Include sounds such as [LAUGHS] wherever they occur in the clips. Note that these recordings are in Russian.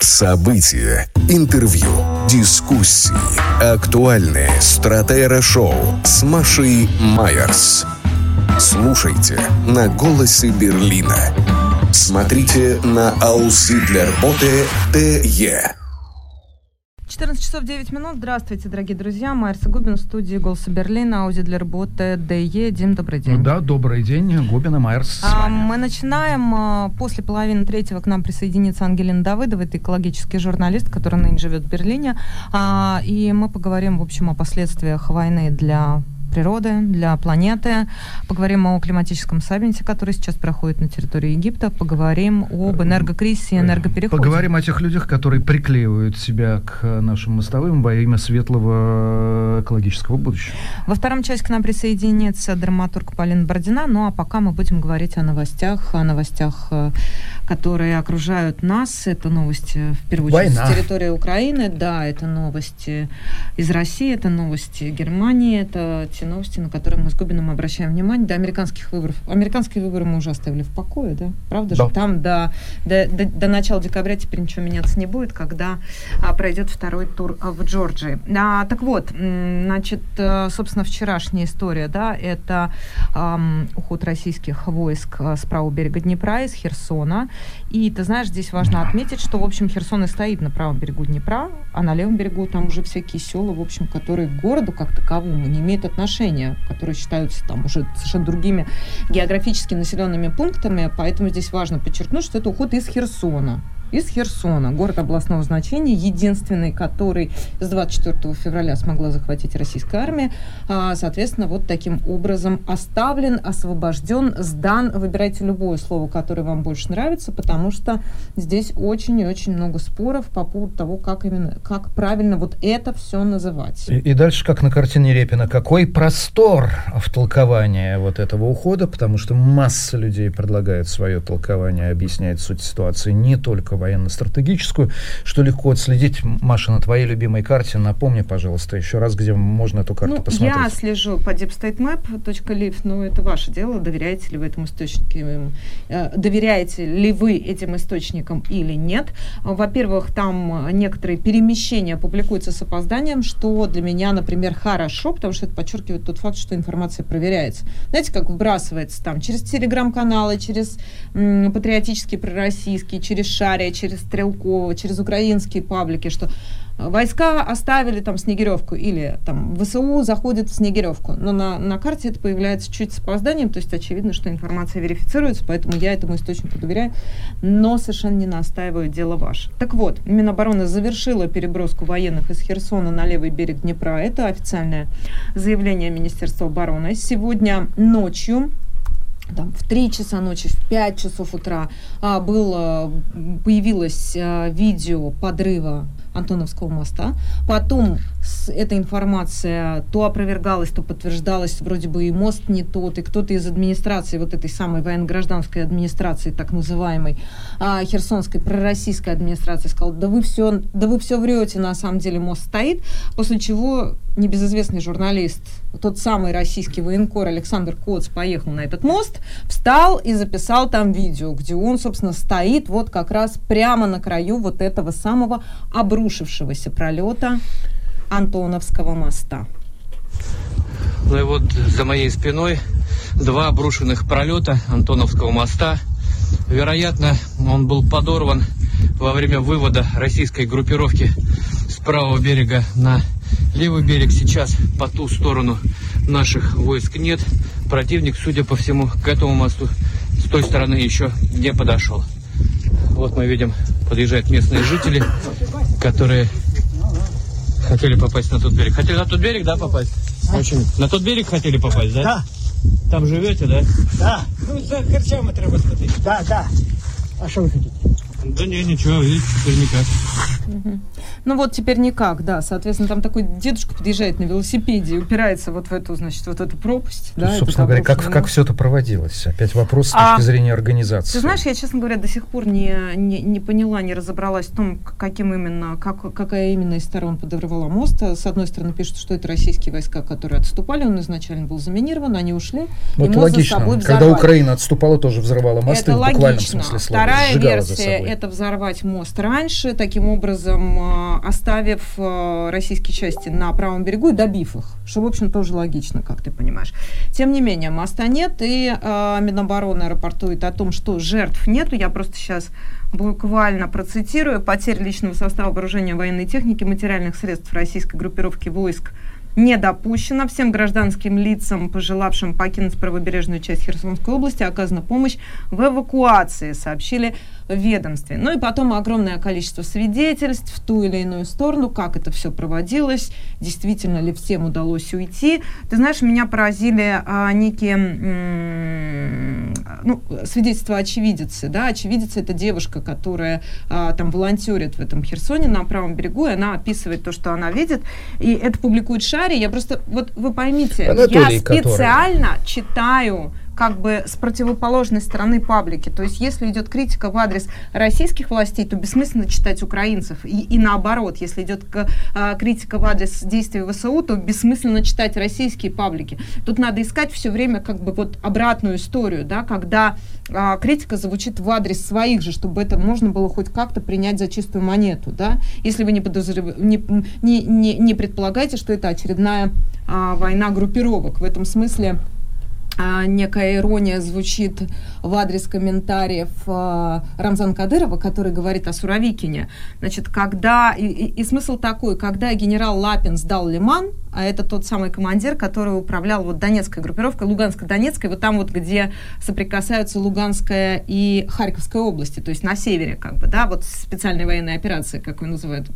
События, интервью, дискуссии, актуальные стратера-шоу с Машей Майерс. Слушайте на «Голосе Берлина». Смотрите на Ауслидлерботе ТЕ. 14 часов 9 минут. Здравствуйте, дорогие друзья. Майерса Губин в студии «Голоса Берлина», Аузидлерботе ДЕ. Дим, добрый день. Да, добрый день. Губин и Майерс А, мы начинаем. а, После половины третьего к нам присоединится Ангелина Давыдова. Это экологический журналист, который ныне живет в Берлине. А, И мы поговорим, в общем, о последствиях войны для природы, для планеты. Поговорим о климатическом саммите, который сейчас проходит на территории Египта. Поговорим об энергокризисе и энергопереходе. Поговорим о тех людях, которые приклеивают себя к нашим мостовым во имя светлого экологического будущего. Во втором части к нам присоединится драматург Полина Бородина. Ну а пока мы будем говорить о новостях, о новостях, э, которые окружают нас. Это новости, в первую очередь, Война. с территории Украины. Да, это новости из России, это новости Германии, это те новости, на которые мы с Губиным обращаем внимание. До американских выборов. Американские выборы мы уже оставили в покое, да? Правда Да. же? Там до, до, до- до начала декабря теперь ничего меняться не будет, когда а, пройдет второй тур а, в Джорджии. А, так вот, значит, э, собственно, вчерашняя история, да, это ам, уход российских войск а, с правого берега Днепра, из Херсона. И, ты знаешь, здесь важно отметить, что, в общем, Херсон и стоит на правом берегу Днепра, а на левом берегу там уже всякие села, в общем, которые к городу как таковому не имеют отношения, которые считаются там уже совершенно другими географически населенными пунктами, поэтому здесь важно подчеркнуть, что это уход из Херсона. Из Херсона, город областного значения, единственный, который с 24 февраля смогла захватить российская армия, А, соответственно, вот таким образом оставлен, освобожден, сдан. Выбирайте любое слово, которое вам больше нравится, потому что здесь очень и очень много споров по поводу того, как именно, как правильно вот это все называть. И, и дальше, как на картине Репина, какой простор в толковании вот этого ухода, потому что масса людей предлагает свое толкование, объясняет суть ситуации, не только военно-стратегическую, что легко отследить. Маша, на твоей любимой карте, напомни, пожалуйста, еще раз, где можно эту карту Ну, посмотреть. я слежу по deepstatemap.live, но это ваше дело, доверяете ли вы этому источнику, э, доверяете ли вы этим источникам или нет. Во-первых, там некоторые перемещения публикуются с опозданием, что для меня, например, хорошо, потому что это подчеркивает тот факт, что информация проверяется. Знаете, как вбрасывается там через телеграм-каналы, через м, патриотические, пророссийские, через Шария, через Стрелкова, через украинские паблики, что Войска оставили там Снегиревку или там ВСУ заходит в Снегиревку. Но на, на карте это появляется чуть с опозданием, то есть очевидно, что информация верифицируется, поэтому я этому источнику доверяю, но совершенно не настаиваю, дело ваше. Так вот, Минобороны завершила переброску военных из Херсона на левый берег Днепра. Это официальное заявление Министерства обороны. Сегодня ночью там, в 3 часа ночи, в 5 часов утра а, было, появилось а, видео подрыва Антоновского моста. Потом эта информация то опровергалась, то подтверждалась, вроде бы и мост не тот, и кто-то из администрации, вот этой самой военно-гражданской администрации, так называемой, а, херсонской пророссийской администрации, сказал, да вы все, да вы все врете, на самом деле мост стоит, после чего небезызвестный журналист, тот самый российский военкор Александр Коц поехал на этот мост, встал и записал там видео, где он, собственно, стоит вот как раз прямо на краю вот этого самого обрушившегося пролета Антоновского моста. Ну и вот за моей спиной два обрушенных пролета Антоновского моста. Вероятно, он был подорван во время вывода российской группировки с правого берега на левый берег. Сейчас по ту сторону наших войск нет. Противник, судя по всему, к этому мосту с той стороны еще не подошел. Вот мы видим, подъезжают местные жители, которые хотели попасть на тот берег. Хотели на тот берег, да, попасть? Очень. На тот берег хотели попасть, да? Да, Там живете, да? да, Ну, за харчами треба сходити. да, да. А що ви хотіте? Да не, ничего, видите, теперь никак. Ну вот теперь никак, да. Соответственно, там такой дедушка подъезжает на велосипеде и упирается вот в эту, значит, вот эту пропасть. да, собственно говоря, как, как все это проводилось? Опять вопрос с а, точки зрения организации. Ты знаешь, я, честно говоря, до сих пор не, не, не поняла, не разобралась в том, каким именно, как, какая именно из сторон подорвала мост. С одной стороны, пишут, что это российские войска, которые отступали, он изначально был заминирован, они ушли. Ну, это логично. Когда Украина отступала, тоже взрывала мосты это в буквальном логично. смысле слова. Вторая версия – это взорвать мост раньше, таким образом а, оставив а, российские части на правом берегу и добив их, что, в общем, тоже логично, как ты понимаешь. Тем не менее, моста нет, и э, Минобороны рапортует о том, что жертв нету. Я просто сейчас буквально процитирую. Потерь личного состава вооружения военной техники, материальных средств российской группировки войск – не допущено. Всем гражданским лицам, пожелавшим покинуть правобережную часть Херсонской области, оказана помощь в эвакуации, сообщили ведомстве. Ну и потом огромное количество свидетельств в ту или иную сторону, как это все проводилось, действительно ли всем удалось уйти. Ты знаешь, меня поразили а, некие ну, свидетельства очевидицы. Да? Очевидица – это девушка, которая а, там волонтерит в этом Херсоне на правом берегу, и она описывает то, что она видит, и это публикует Шари. Я просто, вот вы поймите, Анатолий, я специально который... читаю как бы с противоположной стороны паблики. То есть если идет критика в адрес российских властей, то бессмысленно читать украинцев. И, и наоборот, если идет к, а, критика в адрес действий ВСУ, то бессмысленно читать российские паблики. Тут надо искать все время как бы вот обратную историю, да, когда а, критика звучит в адрес своих же, чтобы это можно было хоть как-то принять за чистую монету, да, если вы не, подозрев... не, не, не, не предполагаете, что это очередная а, война группировок. В этом смысле некая ирония звучит в адрес комментариев э, Рамзана Кадырова, который говорит о Суровикине. Значит, когда, и, и, и смысл такой, когда генерал Лапин сдал Лиман, а это тот самый командир, который управлял вот Донецкой группировкой, Луганско-Донецкой, вот там вот, где соприкасаются Луганская и Харьковская области, то есть на севере, как бы, да, вот специальные военные операции, как его называют.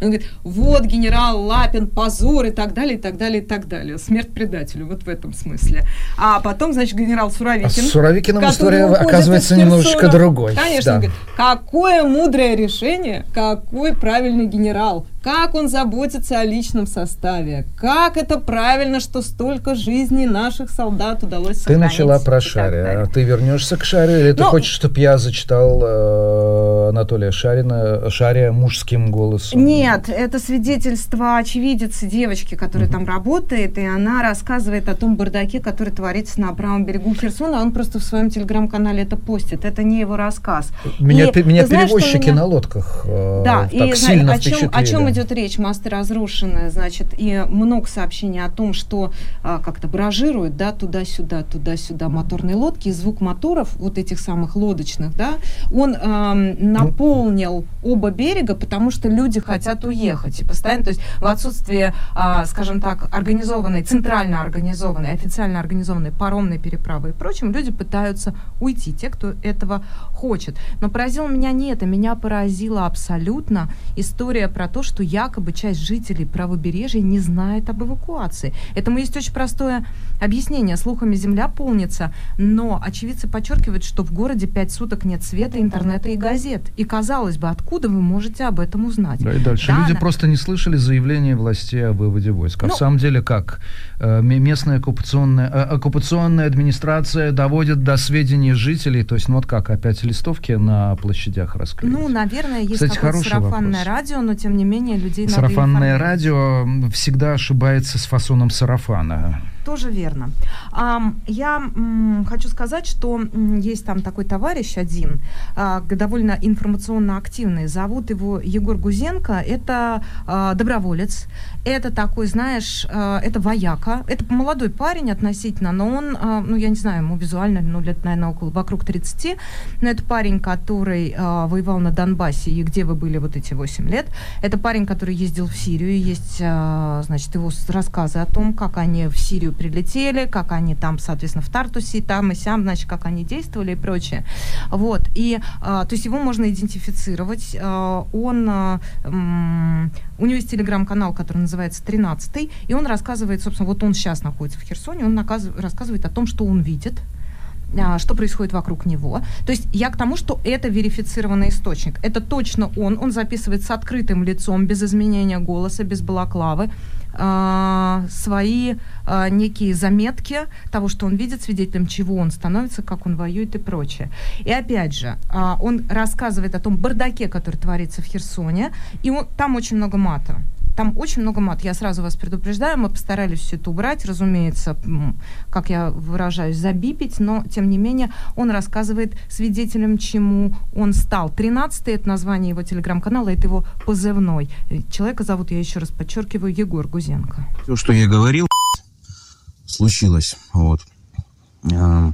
Он говорит, вот генерал Лапин, позор и так далее, и так далее, и так далее. Смерть предателю, вот в этом смысле. А потом, значит, генерал Суровикин. А с Суровикиным история оказывается немножечко другой. Конечно, да. говорит, какое мудрое решение, какой правильный генерал как он заботится о личном составе, как это правильно, что столько жизней наших солдат удалось сохранить. Ты начала про Шаря, а ты вернешься к Шарю, или ты ну, хочешь, чтобы я зачитал э, Анатолия Шарина, Шария мужским голосом? Нет, это свидетельство очевидицы девочки, которая угу. там работает, и она рассказывает о том бардаке, который творится на правом берегу Херсона, он просто в своем телеграм-канале это постит, это не его рассказ. Меня, и, меня перевозчики меня... на лодках э, да, так и, сильно о чем, о чем идет речь, мосты разрушены, значит, и много сообщений о том, что а, как-то баражируют, да, туда-сюда, туда-сюда моторные лодки, и звук моторов, вот этих самых лодочных, да, он а, наполнил оба берега, потому что люди хотят уехать. И постоянно, то есть в отсутствие, а, скажем так, организованной, центрально организованной, официально организованной паромной переправы и прочим, люди пытаются уйти, те, кто этого хочет. Но поразило меня не это, меня поразила абсолютно история про то, что якобы часть жителей правобережья не знает об эвакуации. Этому есть очень простое объяснение. Слухами земля полнится, но очевидцы подчеркивают, что в городе пять суток нет света, интернета и газет. И казалось бы, откуда вы можете об этом узнать? Да, и дальше. Да, Люди на... просто не слышали заявления властей о выводе войск. А ну, в самом деле как? Э, местная оккупационная, э, оккупационная администрация доводит до сведений жителей, то есть ну вот как, опять листовки на площадях раскрылись? Ну, наверное, есть Кстати, какое-то сарафанное вопрос. радио, но тем не менее людей Сарафанное радио всегда ошибается с фасоном сарафана. Тоже верно. Я хочу сказать, что есть там такой товарищ один, а, довольно информационно активный. Зовут его Егор Гузенко. Это а, доброволец. Это такой, знаешь, а, это вояка. Это молодой парень относительно, но он, ну, я не знаю, ему визуально, ну, лет, наверное, около, вокруг 30. Но это парень, который воевал на Донбассе. И где вы были вот эти 8 лет? Это парень, который ездил в Сирию. Есть, значит, его рассказы о том, как они в Сирию прилетели, как они там, соответственно, в Тартусе, там и сям, значит, как они действовали и прочее. Вот. И, а, то есть его можно идентифицировать. А, он, а, у него есть телеграм-канал, который называется «13», и он рассказывает, собственно, вот он сейчас находится в Херсоне, он рассказывает о том, что он видит, а, что происходит вокруг него. То есть я к тому, что это верифицированный источник. Это точно он. Он записывает с открытым лицом, без изменения голоса, без балаклавы а, свои а, некие заметки того, что он видит, свидетелем чего он становится, как он воюет и прочее. И опять же, а, он рассказывает о том бардаке, который творится в Херсоне, и он, там очень много мата. Там очень много мат. Я сразу вас предупреждаю, мы постарались все это убрать, разумеется, как я выражаюсь, забипить, но, тем не менее, он рассказывает свидетелем, чему он стал. Тринадцатый это название его телеграм-канала, это его позывной. Человека зовут, я еще раз подчеркиваю, Егор Гузенко. Все, что я говорил, случилось. Вот. А,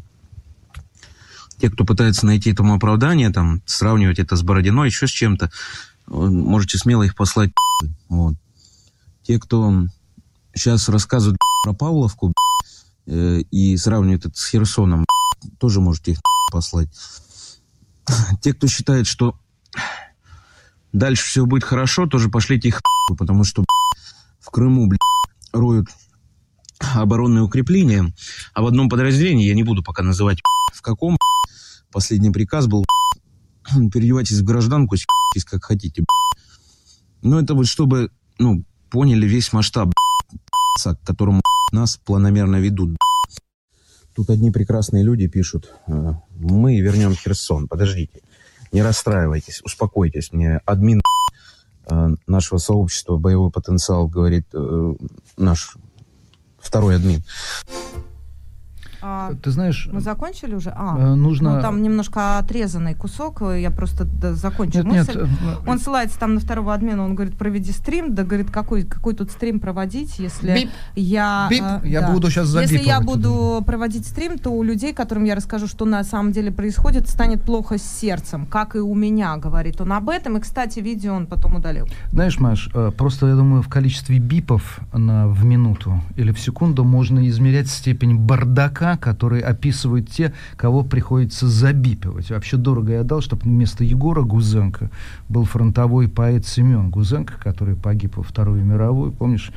те, кто пытается найти этому оправдание, там, сравнивать это с Бородиной, еще с чем-то, можете смело их послать. Вот. Те, кто сейчас рассказывают [LAUGHS] про Павловку [LAUGHS] э, и сравнивают это с Херсоном, [LAUGHS] тоже можете их послать. Те, кто считает, что дальше все будет хорошо, тоже пошлите их потому что в Крыму роют оборонные укрепления, а в одном подразделении, я не буду пока называть в каком, последний приказ был переодевайтесь в гражданку, как хотите. Но это вот чтобы, ну, поняли весь масштаб, к которому нас планомерно ведут. Тут одни прекрасные люди пишут, «Э, мы вернем Херсон. Подождите, не расстраивайтесь, успокойтесь. Мне админ э, нашего сообщества «Боевой потенциал» говорит э, наш второй админ. А, Ты знаешь... Мы закончили уже? А, э, нужно... Ну, там немножко отрезанный кусок, я просто да, закончу нет, мысль. Нет, э, он ссылается там на второго админа, он говорит, проведи стрим, да, говорит, какой, какой тут стрим проводить, если Бип. я... Бип. Э, я да. буду сейчас Если я буду проводить стрим, то у людей, которым я расскажу, что на самом деле происходит, станет плохо с сердцем, как и у меня, говорит он об этом, и, кстати, видео он потом удалил. Знаешь, Маш, э, просто, я думаю, в количестве бипов на, в минуту или в секунду можно измерять степень бардака, который описывает описывают те, кого приходится забипивать. Вообще дорого я дал, чтобы вместо Егора Гузенко был фронтовой поэт Семен Гузенко, который погиб во Вторую мировую. Помнишь,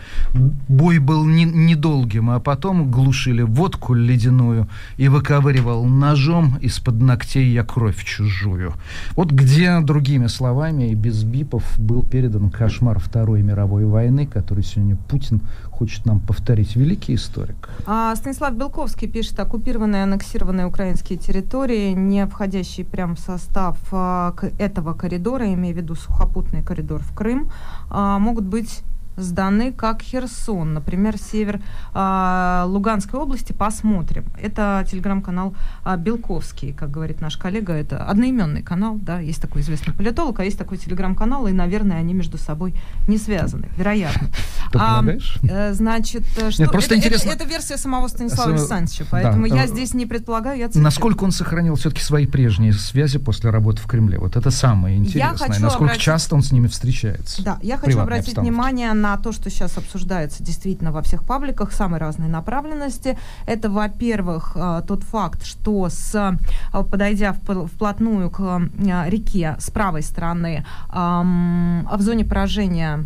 бой был не, недолгим, а потом глушили водку ледяную и выковыривал ножом из-под ногтей я кровь чужую. Вот где, другими словами, и без бипов был передан кошмар Второй мировой войны, который сегодня Путин хочет нам повторить. Великий историк. А, Станислав Белковский пишет, оккупированные, аннексированные украинские территории, не входящие прямо в состав а, этого коридора, имея в виду сухопутный коридор в Крым, а, могут быть сданы как Херсон, например, север э, Луганской области, посмотрим. Это телеграм-канал э, Белковский, как говорит наш коллега, это одноименный канал, да, есть такой известный политолог, а есть такой телеграм-канал, и, наверное, они между собой не связаны, вероятно. Ты а, э, значит, э, что Нет, просто это, интересно... это, это версия самого Станислава Александровича, поэтому да, я здесь не предполагаю, я цитирую. Насколько он сохранил все-таки свои прежние связи после работы в Кремле? Вот это самое интересное. Насколько обратить... часто он с ними встречается? Да, я хочу обратить внимание на то, что сейчас обсуждается действительно во всех пабликах самой разной направленности. Это, во-первых, э, тот факт, что с, э, подойдя вплотную к э, реке с правой стороны, в зоне поражения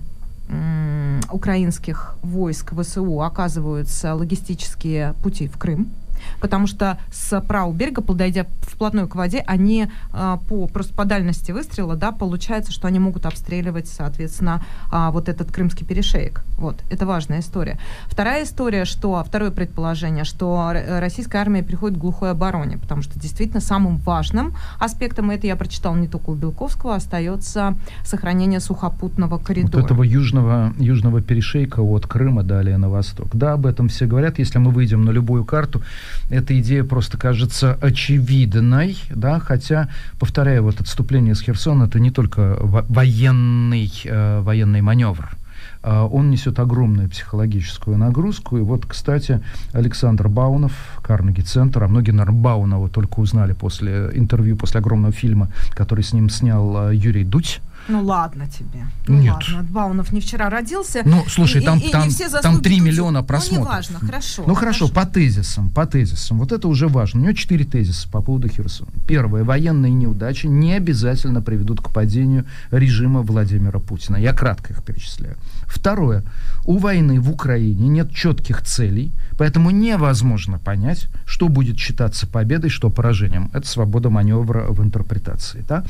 украинских войск ВСУ оказываются логистические пути в Крым потому что с правого берега, подойдя вплотную к воде, они а, по, просто по дальности выстрела, да, получается, что они могут обстреливать, соответственно, а, вот этот крымский перешеек. Вот, это важная история. Вторая история, что, второе предположение, что российская армия приходит к глухой обороне, потому что действительно самым важным аспектом, это я прочитала не только у Белковского, остается сохранение сухопутного коридора. Вот этого южного, южного перешейка от Крыма далее на восток. Да, об этом все говорят. Если мы выйдем на любую карту, эта идея просто кажется очевидной, да, хотя, повторяю, вот отступление с Херсона это не только военный, э, военный маневр, а он несет огромную психологическую нагрузку. И вот, кстати, Александр Баунов, Карнеги-центр, а многие, наверное, Баунова только узнали после интервью, после огромного фильма, который с ним снял э, Юрий Дудь, Ну ладно тебе. Ну, Нет. ладно, Баунов не вчера родился. Ну, слушай, и, там, и, там, и все там 3 тут... миллиона просмотров. Ну, неважно, хорошо. Ну, хорошо, по тезисам, по тезисам. Вот это уже важно. У него четыре тезиса по поводу Херсона. Первое. Военные неудачи не обязательно приведут к падению режима Владимира Путина. Я кратко их перечисляю. Второе. У войны в Украине нет четких целей, поэтому невозможно понять, что будет считаться победой, что поражением. Это свобода маневра в интерпретации. Да?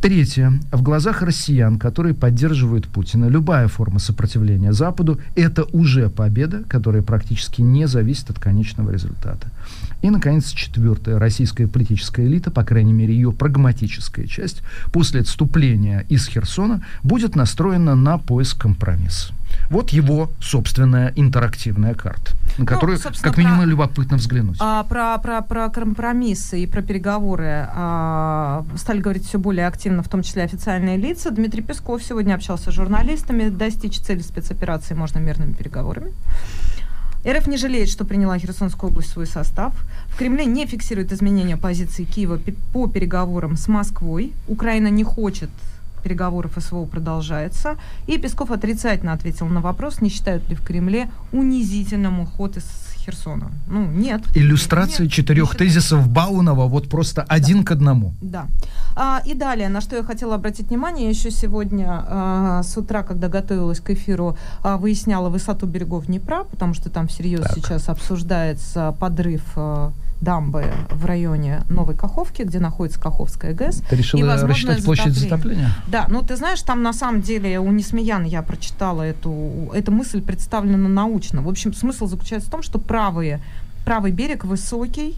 Третье. В глазах россиян, которые поддерживают Путина, любая форма сопротивления Западу – это уже победа, которая практически не зависит от конечного результата. И, наконец, четвертое. Российская политическая элита, по крайней мере, ее прагматическая часть, после отступления из Херсона будет настроена на поиск компромисса. Вот его собственная интерактивная карта, на ну, которую, как минимум, про, любопытно взглянуть. А, про, про, про компромиссы и про переговоры а, стали говорить все более активно, в том числе официальные лица. Дмитрий Песков сегодня общался с журналистами. Достичь цели спецоперации можно мирными переговорами. РФ не жалеет, что приняла Херсонскую область в свой состав. В Кремле не фиксирует изменения позиции Киева по переговорам с Москвой. Украина не хочет переговоров СВО продолжается. И Песков отрицательно ответил на вопрос, не считают ли в Кремле унизительным уход из Херсона. Ну, нет. Иллюстрация нет, четырех не тезисов Баунова вот просто да. один к одному. Да. А, и далее, на что я хотела обратить внимание, еще сегодня а, с утра, когда готовилась к эфиру, а, выясняла высоту берегов Днепра, потому что там всерьез так. сейчас обсуждается подрыв а, дамбы в районе Новой Каховки, где находится Каховская ГЭС. Ты решила и рассчитать площадь затопления? Да, ну ты знаешь, там на самом деле у Несмеян я прочитала эту, эта мысль представлена научно. В общем, смысл заключается в том, что правые, правый берег высокий,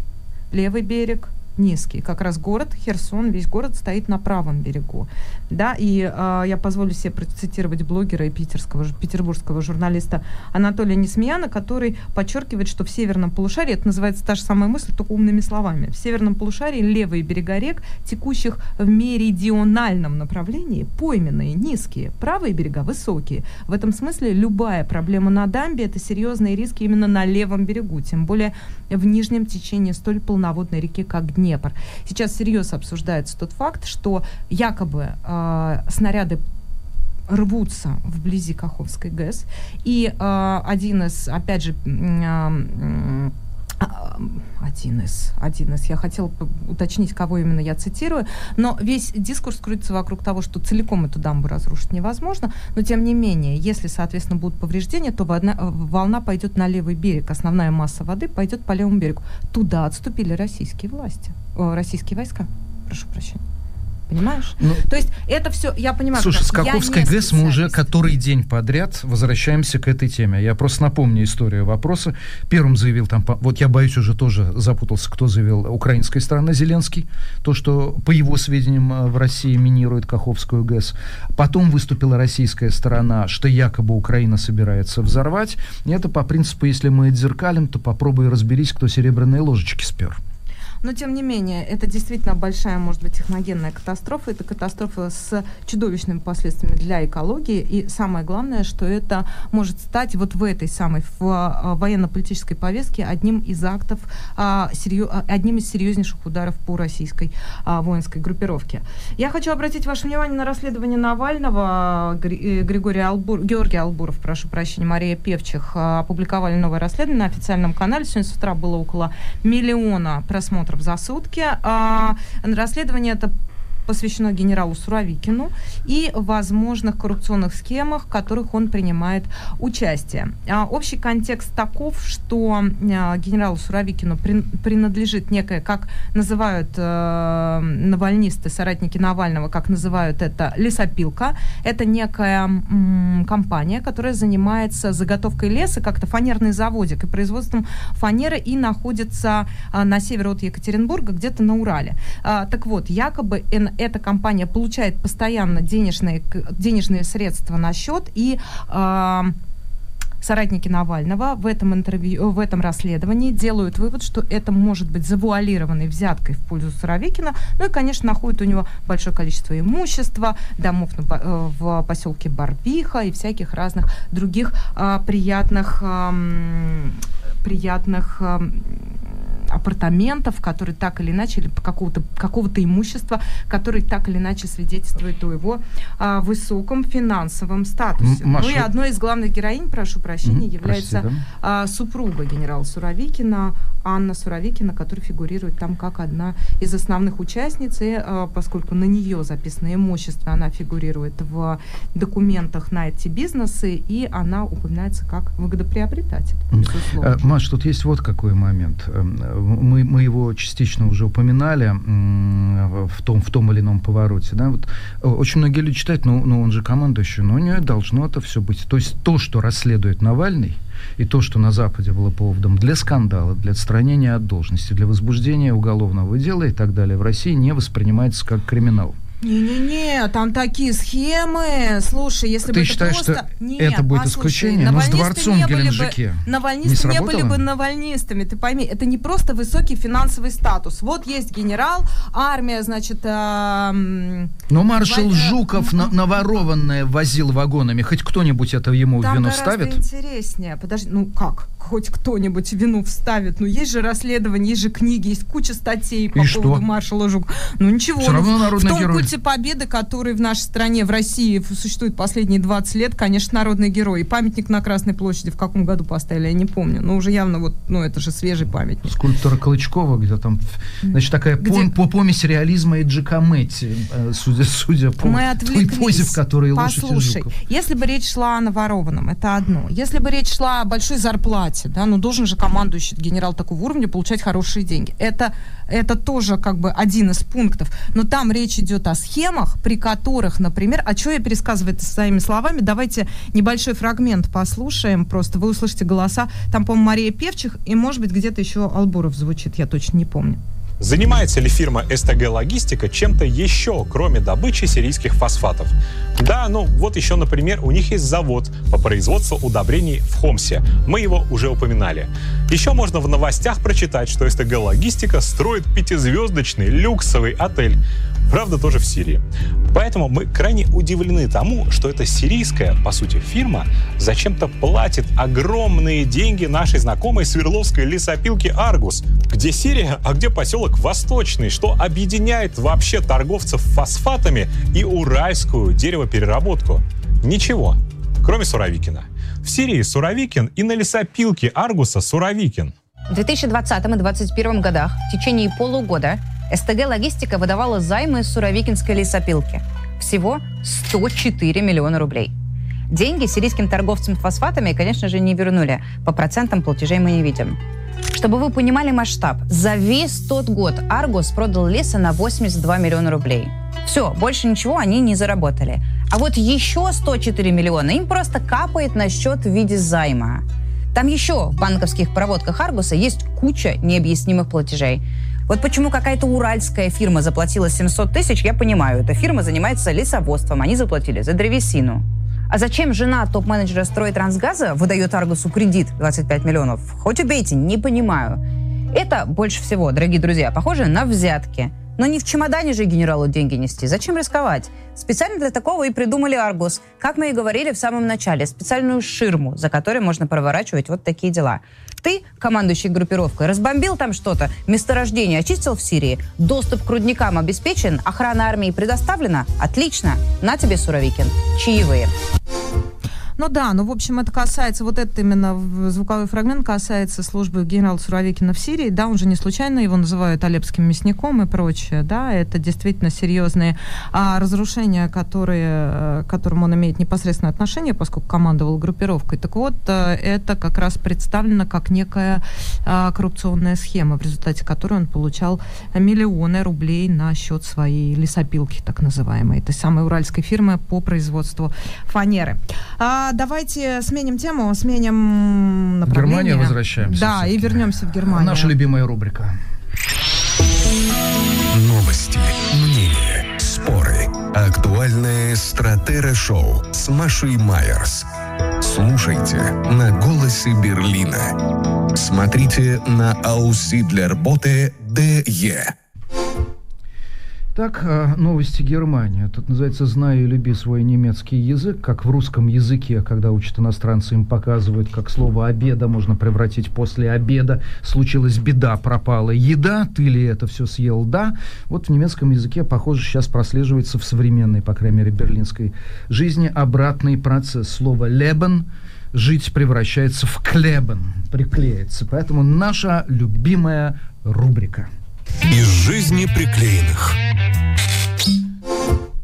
левый берег низкий. Как раз город Херсон, весь город стоит на правом берегу. Да, и э, я позволю себе процитировать блогера и питерского, петербургского журналиста Анатолия Несмеяна, который подчеркивает, что в северном полушарии, это называется та же самая мысль, только умными словами, в северном полушарии левые берега рек, текущих в меридиональном направлении, пойменные, низкие, правые берега высокие. В этом смысле любая проблема на дамбе – это серьезные риски именно на левом берегу, тем более в нижнем течении столь полноводной реки, как Днепр Днепр. Сейчас всерьез обсуждается тот факт, что якобы э, снаряды рвутся вблизи Каховской ГЭС. И э, один из, опять же, э, один из, один из. Я хотела уточнить, кого именно я цитирую, но весь дискурс крутится вокруг того, что целиком эту дамбу разрушить невозможно, но тем не менее, если, соответственно, будут повреждения, то волна, волна пойдет на левый берег, основная масса воды пойдет по левому берегу. Туда отступили российские власти, о, российские войска, прошу прощения. Понимаешь? Ну, То есть это все, я понимаю. Слушай, с Каховской ГЭС мы уже который день подряд возвращаемся к этой теме. Я просто напомню историю вопроса. Первым заявил там, вот я боюсь уже тоже запутался, кто заявил, украинская сторона Зеленский, то, что по его сведениям э, в России минирует Каховскую ГЭС. Потом выступила российская сторона, что якобы Украина собирается взорвать. И это по принципу, если мы отзеркалим, то попробуй разберись, кто серебряные ложечки спер. Но, тем не менее, это действительно большая, может быть, техногенная катастрофа. Это катастрофа с чудовищными последствиями для экологии. И самое главное, что это может стать вот в этой самой в, а, военно-политической повестке одним из актов, а, серьез, а, одним из серьезнейших ударов по российской а, воинской группировке. Я хочу обратить ваше внимание на расследование Навального. Э, Григорий Албур, Георгий Албуров, прошу прощения, Мария Певчих опубликовали новое расследование на официальном канале. Сегодня с утра было около миллиона просмотров просмотров за сутки. А, расследование это посвящено генералу Суровикину и возможных коррупционных схемах, в которых он принимает участие. А, общий контекст таков, что а, генералу Суровикину при, принадлежит некая, как называют э, навальнисты, соратники Навального, как называют это, лесопилка. Это некая компания, которая занимается заготовкой леса, как-то фанерный заводик и производством фанеры и находится а, на севере от Екатеринбурга, где-то на Урале. Так вот, якобы эта компания получает постоянно денежные, денежные средства на счет и э, соратники Навального в этом интервью, в этом расследовании делают вывод, что это может быть завуалированной взяткой в пользу Суровикина. Ну и, конечно, находят у него большое количество имущества, домов на, э, в поселке Барбиха и всяких разных других а, приятных, а, приятных а, апартаментов, которые так или иначе, или какого-то какого имущества, который так или иначе свидетельствует о его а, высоком финансовом статусе. Маша... Ну и одной из главных героинь, прошу прощения, mm, является прости, да? а, супруга генерала Суровикина, Анна Суровикина, которая фигурирует там как одна из основных участниц, и, а, поскольку на нее записано имущество, она фигурирует в документах на эти бизнесы, и она упоминается как выгодоприобретатель, безусловно. А, Маш, тут есть вот какой момент. Мы, мы его частично уже упоминали в том, в том или ином повороте. Да? Вот э, очень многие люди читают, ну, ну он же командующий, но не должно это все быть. То есть то, что расследует Навальный, и то, что на Западе было поводом для скандала, для отстранения от должности, для возбуждения уголовного дела и так далее, в России не воспринимается как криминал. Не-не-не, там такие схемы. Слушай, если Ты бы считаешь, это просто... что Нет, это будет послушай, исключение? Но с дворцом в Геленджике бы, Навальнисты не, не были бы навальнистами, ты пойми. Это не просто высокий финансовый статус. Вот есть генерал, армия, значит... Э, Но маршал во... Жуков на, наворованное возил вагонами. Хоть кто-нибудь это ему там в вину ставит? Там интереснее. Подожди, ну как? Хоть кто-нибудь вину вставит. Ну есть же расследование, есть же книги, есть куча статей по и поводу что? маршала Жукова. Ну ничего. Все равно народный в том герой культе победы, который в нашей стране, в России существует последние 20 лет, конечно, народный герой. И памятник на Красной площади в каком году поставили, я не помню. Но уже явно вот, ну, это же свежий памятник. Скульптора Клычкова, где там, значит, такая где... пом- по помесь реализма и Джакометти, э, судя, судя по Мы той позе, в которой Послушай, если бы речь шла о наворованном, это одно. Если бы речь шла о большой зарплате, да, ну, должен же командующий генерал такого уровня получать хорошие деньги. Это, это тоже как бы один из пунктов. Но там речь идет о схемах, при которых, например, а что я пересказываю это своими словами, давайте небольшой фрагмент послушаем, просто вы услышите голоса, там, по-моему, Мария Певчих, и, может быть, где-то еще Албуров звучит, я точно не помню. Занимается ли фирма СТГ Логистика чем-то еще, кроме добычи сирийских фосфатов? Да, ну вот еще, например, у них есть завод по производству удобрений в Хомсе. Мы его уже упоминали. Еще можно в новостях прочитать, что СТГ Логистика строит пятизвездочный люксовый отель правда тоже в Сирии. Поэтому мы крайне удивлены тому, что эта сирийская, по сути, фирма зачем-то платит огромные деньги нашей знакомой Свердловской лесопилке «Аргус». Где Сирия, а где поселок Восточный, что объединяет вообще торговцев фосфатами и уральскую деревопереработку? Ничего, кроме Суровикина. В Сирии Суровикин и на лесопилке Аргуса Суровикин. В 2020 и 2021 годах в течение полугода СТГ «Логистика» выдавала займы Суровикинской лесопилки. Всего 104 миллиона рублей. Деньги сирийским торговцам фосфатами, конечно же, не вернули. По процентам платежей мы не видим. Чтобы вы понимали масштаб, за весь тот год Аргус продал леса на 82 миллиона рублей. Все, больше ничего они не заработали. А вот еще 104 миллиона им просто капает на счет в виде займа. Там еще в банковских проводках Аргуса есть куча необъяснимых платежей. Вот почему какая-то уральская фирма заплатила 700 тысяч, я понимаю. Эта фирма занимается лесоводством, они заплатили за древесину. А зачем жена топ-менеджера Трансгаза выдает Аргусу кредит 25 миллионов? Хоть убейте, не понимаю. Это больше всего, дорогие друзья, похоже на взятки. Но не в чемодане же генералу деньги нести. Зачем рисковать? Специально для такого и придумали Аргус. Как мы и говорили в самом начале, специальную ширму, за которой можно проворачивать вот такие дела. Ты, командующий группировкой, разбомбил там что-то, месторождение очистил в Сирии, доступ к рудникам обеспечен, охрана армии предоставлена? Отлично. На тебе, Суровикин. Чаевые. Ну да, ну в общем это касается, вот это именно звуковой фрагмент касается службы генерала Суровикина в Сирии, да, он же не случайно его называют Алепским мясником и прочее, да, это действительно серьезные а, разрушения, которые, к которым он имеет непосредственное отношение, поскольку командовал группировкой. Так вот, э, это как раз представлено как некая а, коррупционная схема, в результате которой он получал миллионы рублей на счет своей лесопилки, так называемой, этой самой уральской фирмы по производству фанеры. А, давайте сменим тему, сменим направление. В Германию возвращаемся. Да, и вернемся в Германию. Наша любимая рубрика. Новости, мнения, споры. Актуальное стратера-шоу с Машей Майерс. Слушайте на «Голосе Берлина». Смотрите на Ауссидлерботе ДЕ. Так, э, новости Германии. Тут называется «Знай и люби свой немецкий язык». Как в русском языке, когда учат иностранцы, им показывают, как слово «обеда» можно превратить после обеда. Случилась беда, пропала еда. Ты ли это все съел? Да. Вот в немецком языке, похоже, сейчас прослеживается в современной, по крайней мере, берлинской жизни обратный процесс. Слово «лебен» жить превращается в клебен, приклеится. Поэтому наша любимая рубрика. Из жизни приклеенных.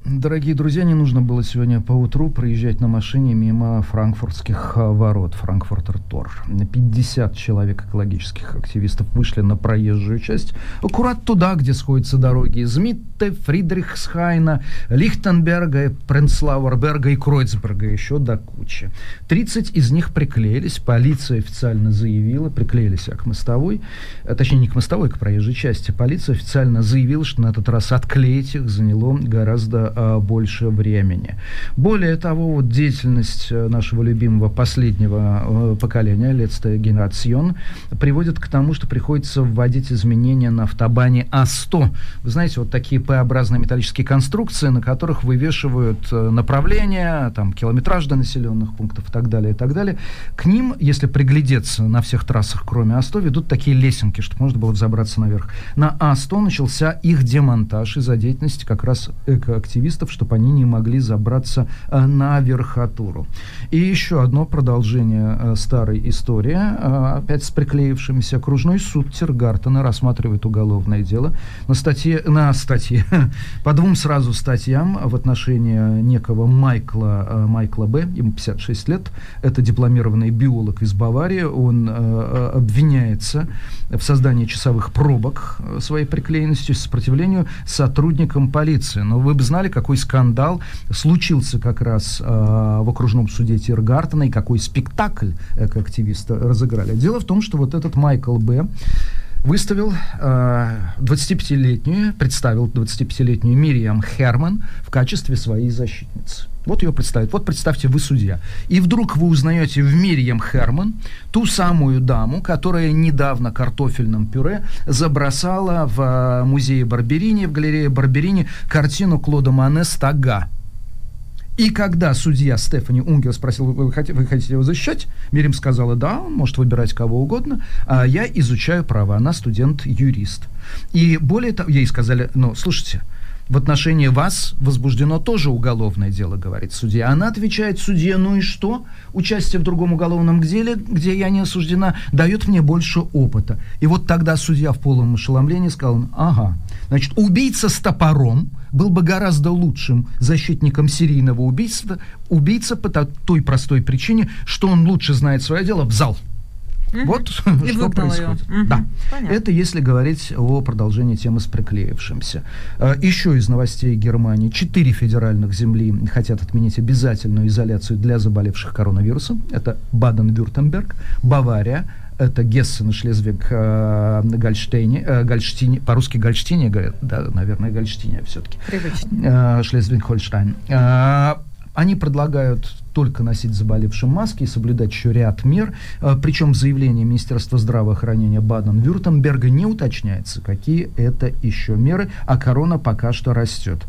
Дорогие друзья, не нужно было сегодня по утру проезжать на машине мимо франкфуртских а, ворот, Франкфуртер Тор. 50 человек экологических активистов вышли на проезжую часть, аккурат туда, где сходятся дороги из Митте, Фридрихсхайна, Лихтенберга, Пренслауэрберга и Кройцберга, еще до кучи. 30 из них приклеились, полиция официально заявила, приклеились к мостовой, э, точнее не к мостовой, к проезжей части. Полиция официально заявила, что на этот раз отклеить их заняло гораздо э, больше времени. Более того, вот деятельность э, нашего любимого последнего э, поколения, Letzte Generation, приводит к тому, что приходится вводить изменения на автобане А100. Вы знаете, вот такие П-образные металлические конструкции, на которых вывешивают направления, там, километраж до населенных пунктов и так далее, и так далее. К ним, если приглядеться на всех трассах, кроме А100, ведут такие лесенки, чтобы можно было взобраться наверх. На А100 начался их демонтаж из-за деятельности как раз экоактивистов, чтобы они не могли забраться э, на верхотуру. И еще одно продолжение э, старой истории, э, опять с приклеившимися. Окружной суд Тиргартена рассматривает уголовное дело на статье, на статье, [LAUGHS] по двум сразу статьям в отношении некого Майкла, Майкла Б., ему 56 лет, это дипломированный биолог из Баварии, он обвиняется в создании часовых пробок своей приклеенностью, сопротивлению сотрудникам полиции. Но вы бы знали, какой скандал случился как раз э, в окружном суде Тиргартена и какой спектакль экоактивисты разыграли. Дело в том, что вот этот Майкл Б выставил э, 25-летнюю, представил 25-летнюю Мириам Херман в качестве своей защитницы. Вот ее представят. Вот представьте, вы судья. И вдруг вы узнаете в Мирьям Херман ту самую даму, которая недавно картофельным пюре забросала в э, музее Барберини, в галерее Барберини, картину Клода Мане «Стага». И когда судья Стефани Унгер спросил, вы хотите, вы хотите его защищать, Мирим сказала, да, он может выбирать кого угодно, а я изучаю право, она студент-юрист. И более того, ей сказали, ну, слушайте, в отношении вас возбуждено тоже уголовное дело, говорит судья. Она отвечает судье, ну и что? Участие в другом уголовном деле, где я не осуждена, дает мне больше опыта. И вот тогда судья в полном ошеломлении сказал, ага, значит, убийца с топором был бы гораздо лучшим защитником серийного убийства, убийца по той простой причине, что он лучше знает свое дело в зал. Мгм. Вот И [LAUGHS] что происходит. Мгм. Да. Понятно. Это если говорить о продолжении темы с приклеившимся. Э, Еще из новостей Германии. Четыре федеральных земли хотят отменить обязательную изоляцию для заболевших коронавирусом. Это Баден-Вюртемберг, Бавария, это Гессен, Шлезвиг, э, Гольштейне, э, Гольштине, по-русски Гольштине говорят, да, наверное, Гольштине все-таки. Привычно. Э, Шлезвиг-Хольштайн. Э, Они предлагают только носить заболевшим маски и соблюдать еще ряд мер. Э, Причем в заявлении Министерства здравоохранения Баден-Вюртемберга не уточняется, какие это еще меры, а корона пока что растет.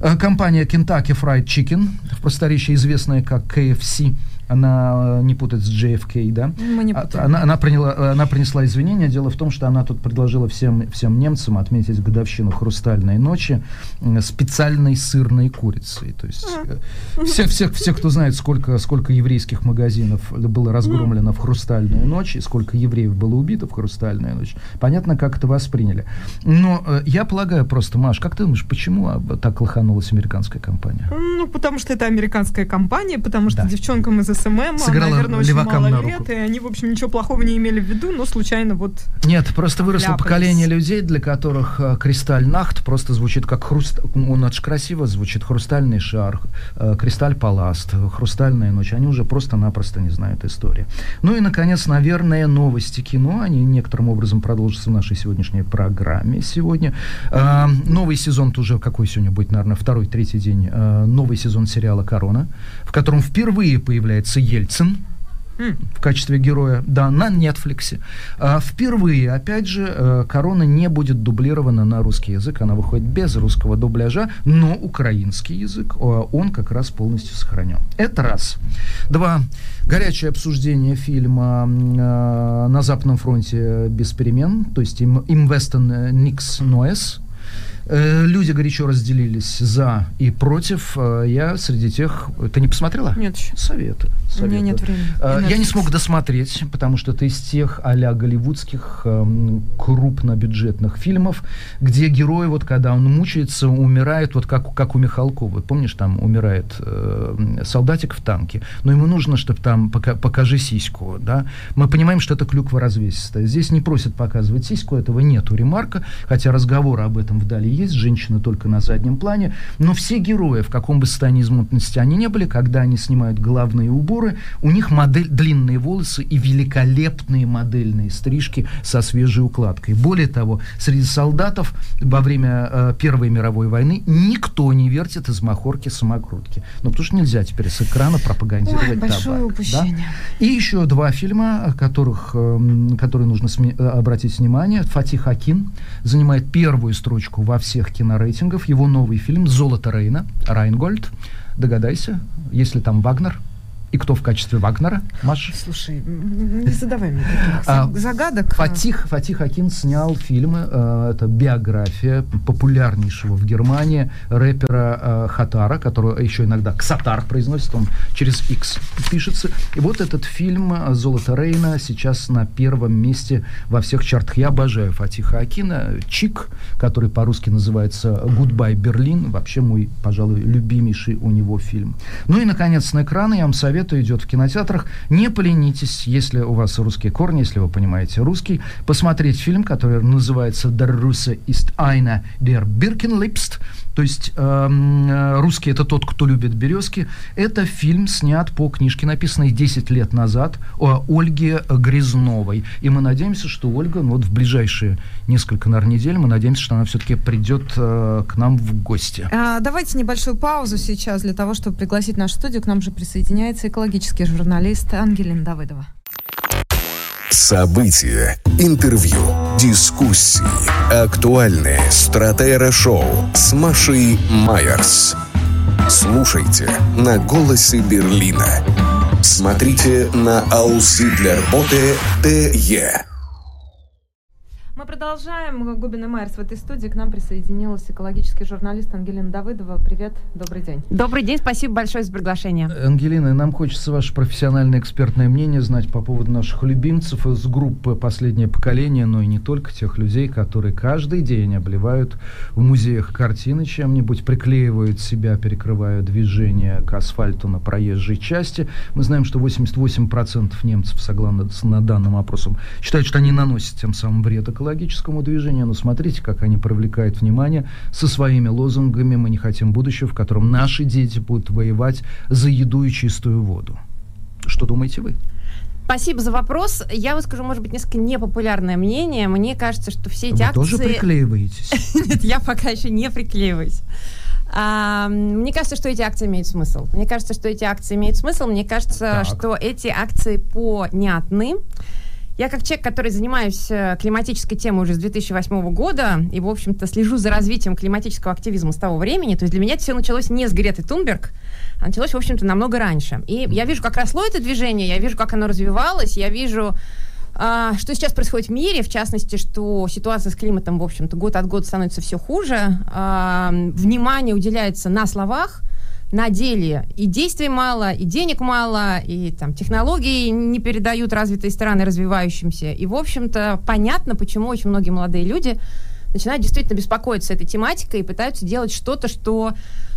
Э, Компания Kentucky Fried Chicken, в просторечии известная как KFC, она э, не путать с JFK, да? Мы не А- путаем. Она, она, приняла, она принесла извинения. Дело в том, что она тут предложила всем, всем немцам отметить годовщину «Хрустальной ночи» э, специальной сырной курицей. То есть э, все, все, все, кто знает, сколько, сколько еврейских магазинов было разгромлено в «Хрустальную ночь» и сколько евреев было убито в «Хрустальную ночь», понятно, как это восприняли. Но э, я полагаю просто, Маш, как ты думаешь, почему а, так лоханулась американская компания? Ну, потому что это американская компания, потому что Да. девчонкам из SMM, Сыграла наверное, очень мало на лет, руку. и они, в общем, ничего плохого не имели в виду, но случайно вот... Нет, просто выросло Вляпались. поколение людей, для которых э, Kristallnacht просто звучит как хруст... Он очень красиво звучит. Хрустальный шар, э, Kristallpalast, Хрустальная ночь. Они уже просто-напросто не знают истории. Ну и, наконец, наверное, новости кино. Они некоторым образом продолжатся в нашей сегодняшней программе сегодня. Э, новый сезон уже какой сегодня будет, наверное, второй, третий день. э, новый сезон сериала «Корона», в котором впервые появляется Ельцин. в качестве героя, да, на Netflix. А, впервые, опять же, э, корона не будет дублирована на русский язык, она выходит без русского дубляжа, но украинский язык, э, он как раз полностью сохранен. Это раз. Два. Горячее обсуждение фильма э, «На Западном фронте без перемен», то есть Investon Никс Ноэс, Э, люди горячо разделились за и против. Э, я среди тех... Ты не посмотрела? Нет еще. Советую. У меня нет времени. Э, я не смог досмотреть, потому что это из тех а-ля голливудских эм, крупнобюджетных фильмов, где герой, вот когда он мучается, умирает, вот как, как у Михалкова. Помнишь, там умирает э, солдатик в танке, но ему нужно, чтобы там пока, покажи сиську, да? Мы понимаем, что это клюква развесистая. Здесь не просят показывать сиську, этого нету ремарка, хотя разговоры об этом вдали есть, женщина только на заднем плане, но все герои, в каком бы состоянии измотанности они не были, когда они снимают головные уборы, у них модель, длинные волосы и великолепные модельные стрижки со свежей укладкой. Более того, среди солдатов во время э, Первой мировой войны никто не вертит из махорки самокрутки. Ну, потому что нельзя теперь с экрана пропагандировать Ой, большое табак. упущение. Да? И еще два фильма, которых, э, которые нужно сме- э, обратить внимание. Фатих Акин занимает первую строчку во всех кинорейтингах. Его новый фильм «Золото Рейна», Райнгольд. Догадайся, если там Вагнер, и кто в качестве Вагнера, Маш? Слушай, не задавай мне таких А, загадок. Фатих, Фатих Акин снял фильм, э, это биография популярнейшего в Германии рэпера э, Хатара, который еще иногда Ксатар произносит, он через X пишется. И вот этот фильм э, «Золото Рейна» сейчас на первом месте во всех чартах. Я обожаю Фатиха Акина. Чик, который по-русски называется «Гудбай, Берлин», вообще мой, пожалуй, любимейший у него фильм. Ну и, наконец, на экраны я вам советую, идет в кинотеатрах. Не поленитесь, если у вас русские корни, если вы понимаете русский, посмотреть фильм, который называется «Der Russe ist einer, der Birken liebt», то есть эм, э, русский это тот, кто любит березки. Это фильм снят по книжке, написанной 10 лет назад Ольгой Грязновой. И мы надеемся, что Ольга, ну, вот в ближайшие несколько, наверное, недель, мы надеемся, что она все-таки придет э, к нам в гости. А, давайте небольшую паузу сейчас для того, чтобы пригласить нашу студию. К нам же присоединяется экологический журналист Ангелина Давыдова. События, интервью, дискуссии, актуальные стратера-шоу с Машей Майерс. Слушайте на «Голосе Берлина». Смотрите на «Аусы для работы ТЕ». Продолжаем. Губин и Майерс в этой студии. К нам присоединилась экологический журналист Ангелина Давыдова. Привет, добрый день. Добрый день, спасибо большое за приглашение. Ангелина, нам хочется ваше профессиональное экспертное мнение знать по поводу наших любимцев из группы «Последнее поколение», но и не только тех людей, которые каждый день обливают в музеях картины чем-нибудь, приклеивают себя, перекрывая движение к асфальту на проезжей части. Мы знаем, что 88% немцев, согласно данным опросам, считают, что они наносят тем самым вред экологии экологическому движению, но смотрите, как они привлекают внимание со своими лозунгами «Мы не хотим будущего, в котором наши дети будут воевать за еду и чистую воду». Что думаете вы? Спасибо за вопрос. Я выскажу, может быть, несколько непопулярное мнение. Мне кажется, что все эти Вы акции... тоже приклеиваетесь? [LAUGHS] Нет, я пока еще не приклеиваюсь. А, мне кажется, что эти акции имеют смысл. Мне кажется, что эти акции имеют смысл. Мне кажется, Так. что эти акции понятны. Я как человек, который занимаюсь э, климатической темой уже с 2008 года и, в общем-то, слежу за развитием климатического активизма с того времени, то есть для меня это все началось не с Греты Тунберг, а началось, в общем-то, намного раньше. И я вижу, как росло это движение, я вижу, как оно развивалось, я вижу, а, что сейчас происходит в мире, в частности, что ситуация с климатом, в общем-то, год от года становится все хуже. А, Внимание уделяется на словах, на деле и действий мало, и денег мало, и там технологии не передают развитые страны развивающимся. И, в общем-то, понятно, почему очень многие молодые люди начинают действительно беспокоиться этой тематикой и пытаются делать что-то, что,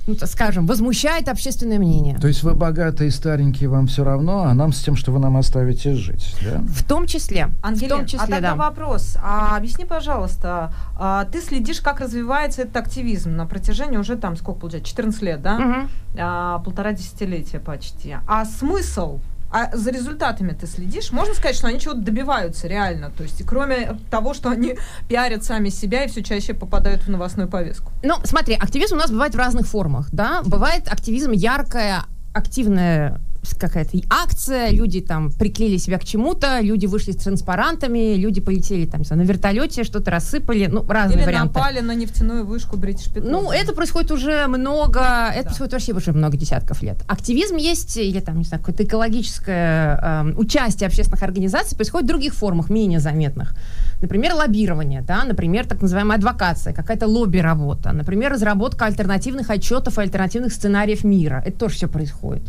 ну, так скажем, возмущает общественное мнение. То есть вы богатые и старенькие, вам все равно, а нам с тем, что вы нам оставите жить, да? В том числе. Ангелина, в том числе, а тогда да. вопрос. А, объясни, пожалуйста, а, ты следишь, как развивается этот активизм на протяжении уже там, сколько получается, 14 лет, да? Мгм. А, полтора десятилетия почти. А смысл? А за результатами ты следишь? Можно сказать, что они чего-то добиваются реально? То есть, кроме того, что они пиарят сами себя и все чаще попадают в новостную повестку. Ну, смотри, активизм у нас бывает в разных формах, да. Бывает активизм яркое, активное какая-то акция, люди там приклеили себя к чему-то, люди вышли с транспарантами, люди полетели там на вертолете, что-то рассыпали, ну, разные Или варианты. напали на нефтяную вышку Бритиш Петрол. Ну, это происходит уже много, это происходит вообще уже много десятков лет. Активизм есть, или там, не знаю, какое-то экологическое э, участие общественных организаций происходит в других формах, менее заметных. Например, лоббирование, да, например, так называемая адвокация, какая-то лобби-работа, например, разработка альтернативных отчетов и альтернативных сценариев мира. Это тоже все происходит.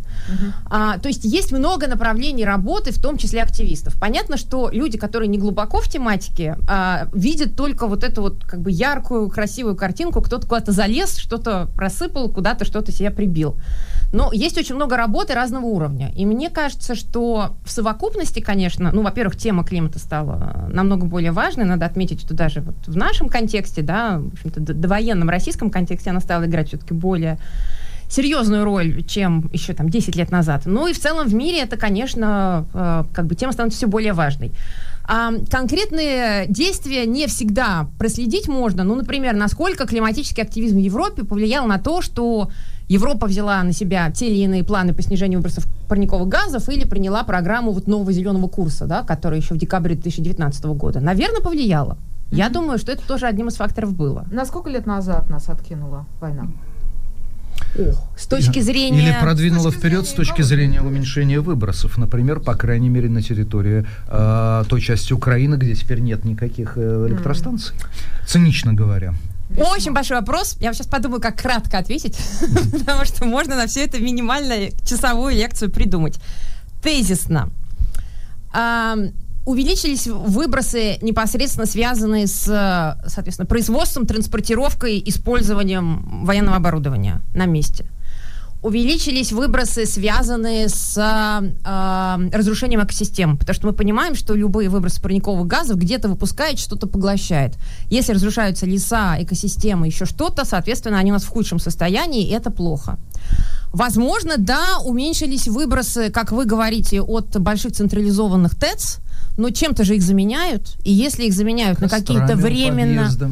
А, то есть есть много направлений работы, в том числе активистов. Понятно, что люди, которые не глубоко в тематике, а, видят только вот эту вот как бы яркую, красивую картинку, кто-то куда-то залез, что-то просыпал, куда-то что-то себя прибил. Но есть очень много работы разного уровня. И мне кажется, что в совокупности, конечно, ну, во-первых, тема климата стала намного более важной. Надо отметить, что даже вот в нашем контексте, да, в общем-то, довоенном российском контексте она стала играть все-таки более серьезную роль, чем еще там 10 лет назад. Ну и в целом в мире это, конечно, э, как бы тема становится все более важной. А конкретные действия не всегда проследить можно. Ну, например, насколько климатический активизм в Европе повлиял на то, что Европа взяла на себя те или иные планы по снижению выбросов парниковых газов или приняла программу вот нового зеленого курса, да, которая еще в декабре 2019 года. Наверное, повлияла. Я думаю, что это тоже одним из факторов было. На сколько лет назад нас откинула война? С точки зрения... Или продвинула вперед с точки зрения уменьшения выбросов. Например, по крайней мере, на территории э, той части Украины, где теперь нет никаких э, электростанций. Цинично говоря. Очень большой вопрос. Я сейчас подумаю, как кратко ответить, [LAUGHS] потому что можно на все это минимально часовую лекцию придумать. Тезисно. Увеличились выбросы, непосредственно связанные с, соответственно, производством, транспортировкой, использованием военного оборудования на месте. Увеличились выбросы, связанные с э, разрушением экосистем, потому что мы понимаем, что любые выбросы парниковых газов где-то выпускает, что-то поглощает. Если разрушаются леса, экосистемы, еще что-то, соответственно, они у нас в худшем состоянии, и это плохо. Возможно, да, уменьшились выбросы, как вы говорите, от больших централизованных ТЭЦ, но чем-то же их заменяют. И если их заменяют на какие-то Кострами временно... подъезда.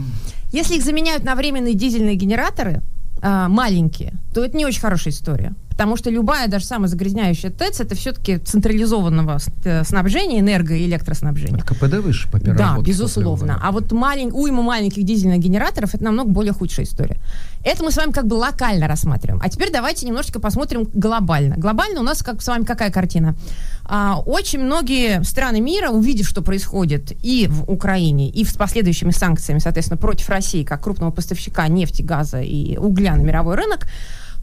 Если их заменяют на временные дизельные генераторы, а, маленькие, то это не очень хорошая история. Потому что любая, даже самая загрязняющая ТЭЦ, это все-таки централизованного э, снабжения, энерго- и электроснабжения. КПД выше по Да, безусловно. А вот малень... уйма маленьких дизельных генераторов это намного более худшая история. Это мы с вами как бы локально рассматриваем. А теперь давайте немножечко посмотрим глобально. Глобально у нас как с вами какая картина? А, очень многие страны мира, увидев, что происходит и в Украине, и с последующими санкциями, соответственно, против России, как крупного поставщика нефти, газа и угля на мировой рынок,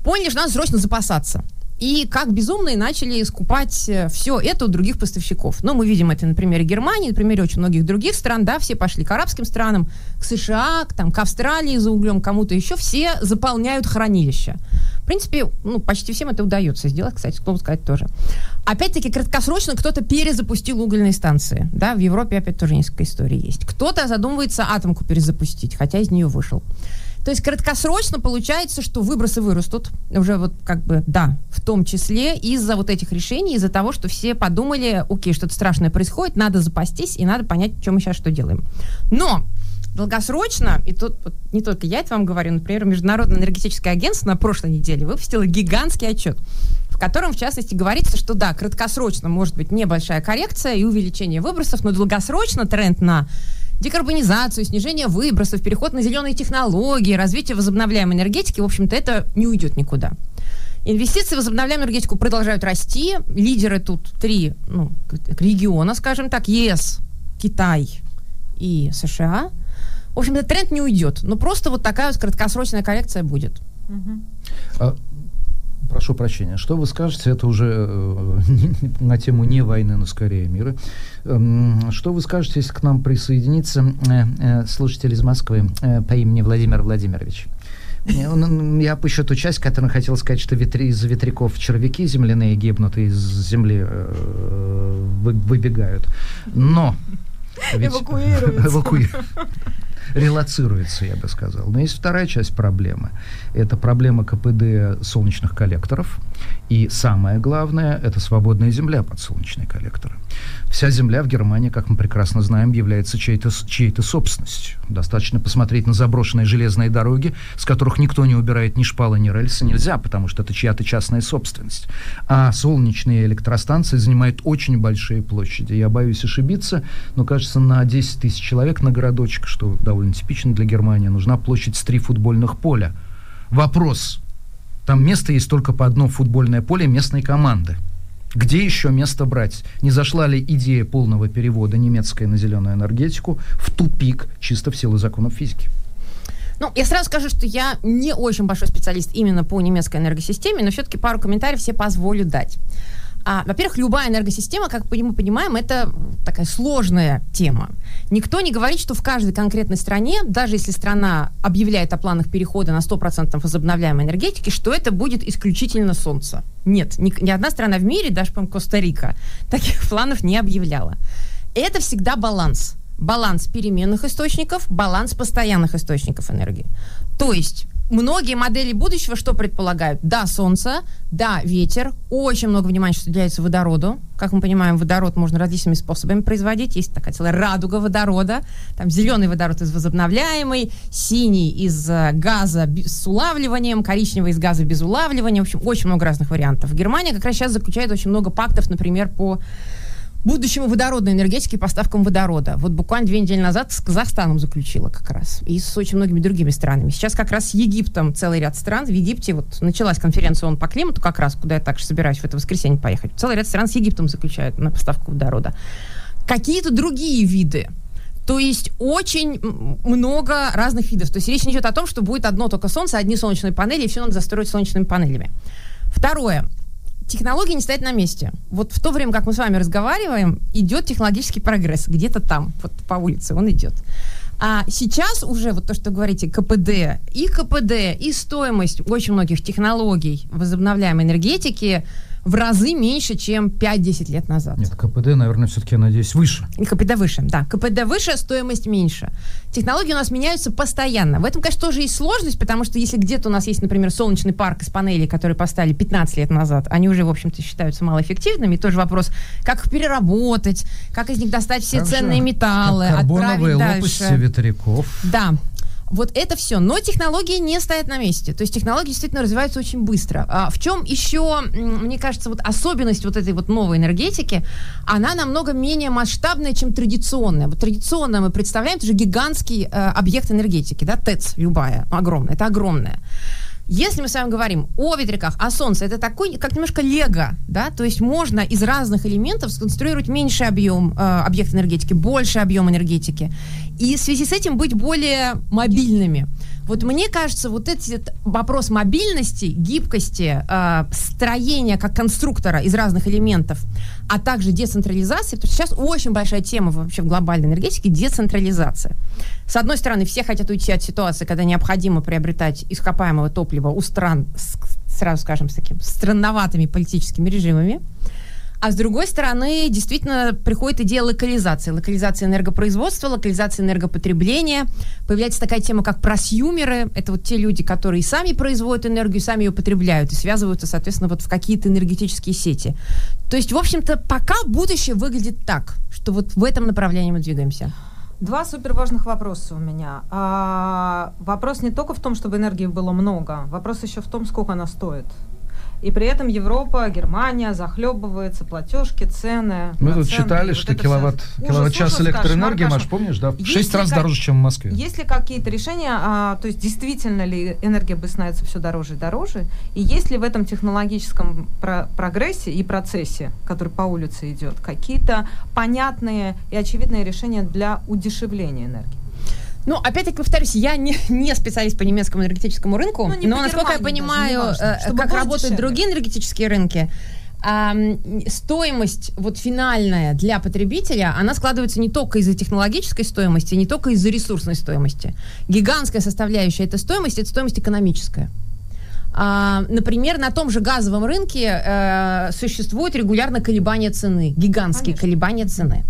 поняли, что надо срочно запасаться. И как безумные начали скупать все это у других поставщиков. Ну, мы видим это на примере Германии, на примере очень многих других стран, да, все пошли к арабским странам, к США, к, там, к Австралии за углем, кому-то еще, все заполняют хранилища. В принципе, ну, почти всем это удается сделать, кстати, кто сказать тоже. Опять-таки, краткосрочно кто-то перезапустил угольные станции. Да, в Европе опять тоже несколько историй есть. Кто-то задумывается атомку перезапустить, хотя из нее вышел. То есть краткосрочно получается, что выбросы вырастут. Уже вот как бы, да, в том числе из-за вот этих решений, из-за того, что все подумали, окей, что-то страшное происходит, надо запастись и надо понять, что мы сейчас что делаем. Но долгосрочно, и тут вот не только я это вам говорю, например, Международное энергетическое агентство на прошлой неделе выпустило гигантский отчет, в котором, в частности, говорится, что да, краткосрочно может быть небольшая коррекция и увеличение выбросов, но долгосрочно тренд на декарбонизацию, снижение выбросов, переход на зеленые технологии, развитие возобновляемой энергетики, в общем-то, это не уйдет никуда. Инвестиции в возобновляемую энергетику продолжают расти. Лидеры тут три ну, региона, скажем так, ЕС, Китай и США. В общем-то, тренд не уйдет. Но просто вот такая вот краткосрочная коррекция будет. А, прошу прощения, что вы скажете, это уже э, [LAUGHS] на тему не войны, но скорее мира. Эм, Что вы скажете, если к нам присоединится э, э, слушатель из Москвы по имени Владимир Владимирович? Я опущу ту часть, которую хотел сказать, что ветри, из ветряков червяки земляные гибнут, и из земли э, вы- выбегают. Но... [LAUGHS] ведь- Эвакуируются. [LAUGHS] Эвакуи- релацируется, я бы сказал. Но есть вторая часть проблемы. Это проблема КПД солнечных коллекторов. И самое главное, это свободная земля под солнечные коллекторы. Вся земля в Германии, как мы прекрасно знаем, является чьей-то чьей собственностью. Достаточно посмотреть на заброшенные железные дороги, с которых никто не убирает ни шпалы, ни рельсы, нельзя, потому что это чья-то частная собственность. А солнечные электростанции занимают очень большие площади. Я боюсь ошибиться, но, кажется, на 10 тысяч человек на городочек, что довольно типично для Германии, нужна площадь с три футбольных поля. Вопрос. Там место есть только по одно футбольное поле местной команды. Где еще место брать? Не зашла ли идея полного перевода немецкой на зеленую энергетику в тупик чисто в силу законов физики? Ну, я сразу скажу, что я не очень большой специалист именно по немецкой энергосистеме, но все-таки пару комментариев себе позволю дать. А, во-первых, любая энергосистема, как мы понимаем, это такая сложная тема. Никто не говорит, что в каждой конкретной стране, даже если страна объявляет о планах перехода на 100% возобновляемой энергетики, что это будет исключительно солнце. Нет, ни, ни одна страна в мире, даже, по Коста-Рика, [LAUGHS] таких планов не объявляла. Это всегда баланс. Баланс переменных источников, баланс постоянных источников энергии. То есть многие модели будущего что предполагают? Да, солнце, да, ветер, очень много внимания уделяется водороду. Как мы понимаем, водород можно различными способами производить. Есть такая целая радуга водорода. Там зеленый водород из возобновляемый, синий из э, газа с улавливанием, коричневый из газа без улавливания. В общем, очень много разных вариантов. Германия как раз сейчас заключает очень много пактов, например, по будущему водородной энергетики и поставкам водорода. Вот буквально две недели назад с Казахстаном заключила как раз. И с очень многими другими странами. Сейчас как раз с Египтом целый ряд стран. В Египте вот началась конференция ООН по климату как раз, куда я также собираюсь в это воскресенье поехать. Целый ряд стран с Египтом заключают на поставку водорода. Какие-то другие виды то есть очень много разных видов. То есть речь не идет о том, что будет одно только солнце, одни солнечные панели, и все надо застроить солнечными панелями. Второе технологии не стоят на месте. Вот в то время, как мы с вами разговариваем, идет технологический прогресс. Где-то там, вот по улице он идет. А сейчас уже вот то, что говорите, КПД, и КПД, и стоимость очень многих технологий возобновляемой энергетики в разы меньше, чем 5-10 лет назад. Нет, КПД, наверное, все-таки, я надеюсь, выше. КПД выше, да. КПД выше, стоимость меньше. Технологии у нас меняются постоянно. В этом, конечно, тоже есть сложность, потому что если где-то у нас есть, например, солнечный парк из панелей, которые поставили 15 лет назад, они уже, в общем-то, считаются малоэффективными. И тоже вопрос, как их переработать, как из них достать все как ценные же, металлы, как отправить лопасти дальше. ветряков. Да, вот это все. Но технологии не стоят на месте. То есть технологии действительно развиваются очень быстро. А в чем еще, мне кажется, вот особенность вот этой вот новой энергетики, она намного менее масштабная, чем традиционная. Вот традиционно мы представляем, это же гигантский э, объект энергетики, да, ТЭЦ любая, огромная, это огромная. Если мы с вами говорим о ветряках, о солнце, это такой, как немножко лего, да, то есть можно из разных элементов сконструировать меньший объем э, объект энергетики, больше объем энергетики, и в связи с этим быть более мобильными. Вот мне кажется, вот этот вопрос мобильности, гибкости, э, строения как конструктора из разных элементов, а также децентрализации, то сейчас очень большая тема вообще в глобальной энергетике – децентрализация. С одной стороны, все хотят уйти от ситуации, когда необходимо приобретать ископаемого топлива у стран, с, сразу скажем, с такими странноватыми политическими режимами. А с другой стороны, действительно приходит идея локализации. Локализация энергопроизводства, локализация энергопотребления. Появляется такая тема, как просюмеры. Это вот те люди, которые сами производят энергию, сами ее потребляют и связываются, соответственно, вот в какие-то энергетические сети. То есть, в общем-то, пока будущее выглядит так, что вот в этом направлении мы двигаемся. Два супер важных вопроса у меня. А, вопрос не только в том, чтобы энергии было много, вопрос еще в том, сколько она стоит. И при этом Европа, Германия захлебывается, платежки, цены. Мы тут читали, вот что киловатт, киловатт-час электроэнергии, кошмар, Маш, помнишь, да? В шесть раз как, дороже, чем в Москве. Есть ли какие-то решения, а, то есть действительно ли энергия будет становиться все дороже и дороже? И есть ли в этом технологическом про прогрессе и процессе, который по улице идет, какие-то понятные и очевидные решения для удешевления энергии? Ну, опять-таки повторюсь, я не, [LAUGHS] не специалист по немецкому энергетическому рынку, ну, но насколько я понимаю, важно, э, как работают дешевле. другие энергетические рынки, а, стоимость вот финальная для потребителя, она складывается не только из-за технологической стоимости, не только из-за ресурсной стоимости. Гигантская составляющая этой стоимости – это стоимость экономическая. А, например, на том же газовом рынке э, существует регулярно колебания цены, гигантские Конечно. колебания цены.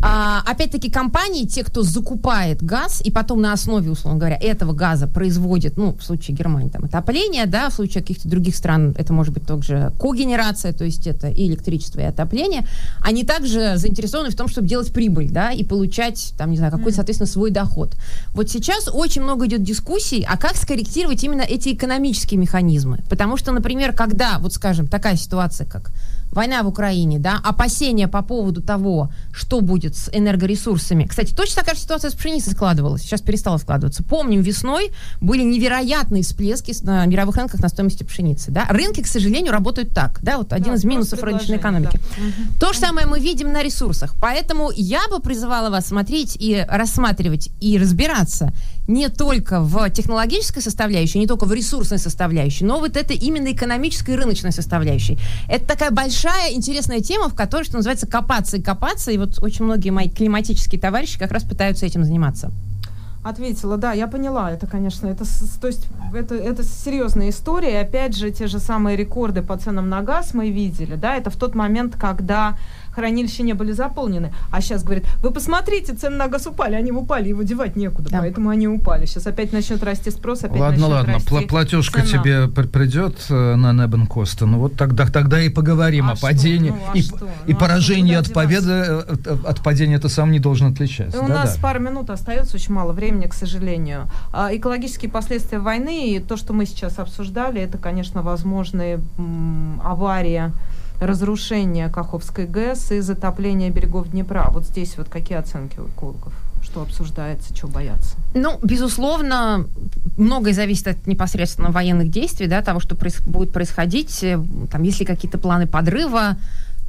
А, опять-таки компании, те, кто закупает газ и потом на основе, условно говоря, этого газа производит, ну, в случае Германии, там, отопление, да, в случае каких-то других стран это может быть также когенерация, то есть это и электричество, и отопление, они также заинтересованы в том, чтобы делать прибыль, да, и получать, там, не знаю, какой-то, соответственно, свой доход. Вот сейчас очень много идет дискуссий, а как скорректировать именно эти экономические механизмы. Потому что, например, когда, вот скажем, такая ситуация, как война в Украине, да, опасения по поводу того, что будет с энергоресурсами. Кстати, точно такая же ситуация с пшеницей складывалась, сейчас перестала складываться. Помним, весной были невероятные всплески на мировых рынках на стоимости пшеницы, да. Рынки, к сожалению, работают так, да, вот один Да, из минусов рыночной экономики. да. То же самое мы видим на ресурсах. Поэтому я бы призывала вас смотреть и рассматривать и разбираться не только в технологической составляющей, не только в ресурсной составляющей, но вот это именно экономической и рыночной составляющей. Это такая большая интересная тема, в которой, что называется, копаться и копаться. И вот очень многие мои климатические товарищи как раз пытаются этим заниматься. Ответила, да, я поняла. Это, конечно, это, то есть, это, это серьезная история. Опять же, те же самые рекорды по ценам на газ мы видели, да, это в тот момент, когда хранилища не были заполнены. А сейчас говорит, вы посмотрите, цены на газ упали, они упали, его девать некуда, Да. поэтому они упали. Сейчас опять начнет расти спрос, опять Ладно, начнет ладно, расти пла- платежка цена. тебе пр- придет э, на Небенкоста, ну вот тогда, тогда и поговорим А о что? падении. Ну, а и что? и Ну, а что, от победы, э, от, от падения ты сам не должен отличаться. У Да, нас да. пара минут остается, очень мало времени, к сожалению. А, экологические последствия войны и то, что мы сейчас обсуждали, это, конечно, возможные м, аварии, разрушение Каховской ГЭС и затопление берегов Днепра. Вот здесь вот какие оценки у экологов? Что обсуждается, чего боятся? Ну, безусловно, многое зависит от непосредственно военных действий, да, того, что проис- будет происходить. Э, Там, если какие-то планы подрыва,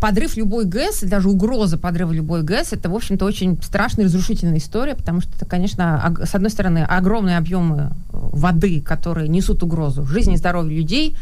подрыв любой ГЭС, даже угроза подрыва любой ГЭС, это, в общем-то, очень страшная разрушительная история, потому что это, конечно, с одной стороны, огромные объемы э, воды, которые несут угрозу жизни и здоровью людей,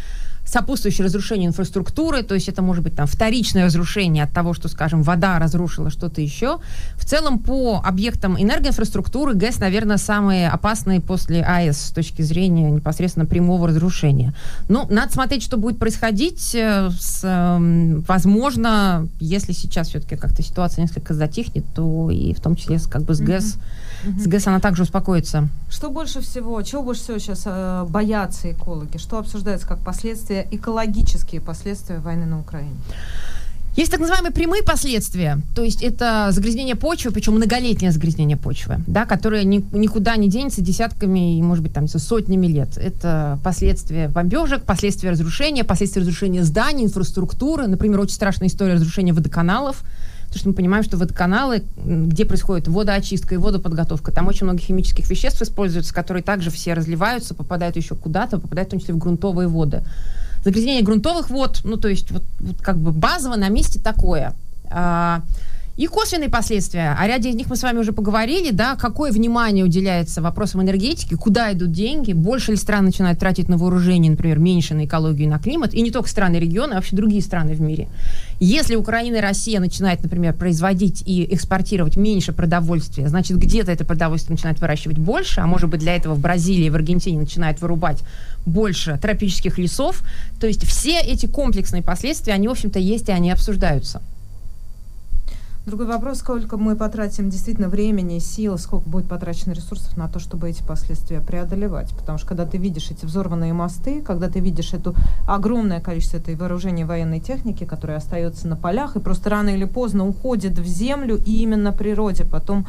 сопутствующее разрушение инфраструктуры, то есть это может быть там вторичное разрушение от того, что, скажем, вода разрушила что-то еще. В целом по объектам энергоинфраструктуры ГЭС, наверное, самые опасные после АЭС с точки зрения непосредственно прямого разрушения. Ну, надо смотреть, что будет происходить. э, С, эм, возможно, если сейчас все-таки как-то ситуация несколько затихнет, то и в том числе как бы с ГЭС, с ГЭС она также успокоится. Что больше всего, чего больше всего сейчас э, боятся экологи? Что обсуждается как последствия, экологические последствия войны на Украине? Есть так называемые прямые последствия, то есть это загрязнение почвы, причем многолетнее загрязнение почвы, да, которое ни- никуда не денется десятками и, может быть, там сотнями лет. Это последствия бомбежек, последствия разрушения, последствия разрушения зданий, инфраструктуры. Например, очень страшная история разрушения водоканалов, потому что мы понимаем, что водоканалы, где происходит водоочистка и водоподготовка, там очень много химических веществ используются, которые также все разливаются, попадают еще куда-то, попадают в том числе в грунтовые воды. Загрязнение грунтовых вод, ну, то есть вот, вот как бы базово на месте такое. А, и косвенные последствия. О ряде из них мы с вами уже поговорили, да, какое внимание уделяется вопросам энергетики, куда идут деньги, больше ли стран начинают тратить на вооружение, например, меньше на экологию и на климат, и не только страны региона, а вообще другие страны в мире. Если Украина и Россия начинают, например, производить и экспортировать меньше продовольствия, значит, где-то это продовольствие начинает выращивать больше, а может быть, для этого в Бразилии и в Аргентине начинают вырубать больше тропических лесов. То есть все эти комплексные последствия, они, в общем-то, есть, и они обсуждаются. Другой вопрос, сколько мы потратим действительно времени, сил, сколько будет потрачено ресурсов на то, чтобы эти последствия преодолевать. Потому что когда ты видишь эти взорванные мосты, когда ты видишь это огромное количество этой вооружения военной техники, которая остается на полях и просто рано или поздно уходит в землю и именно природе, потом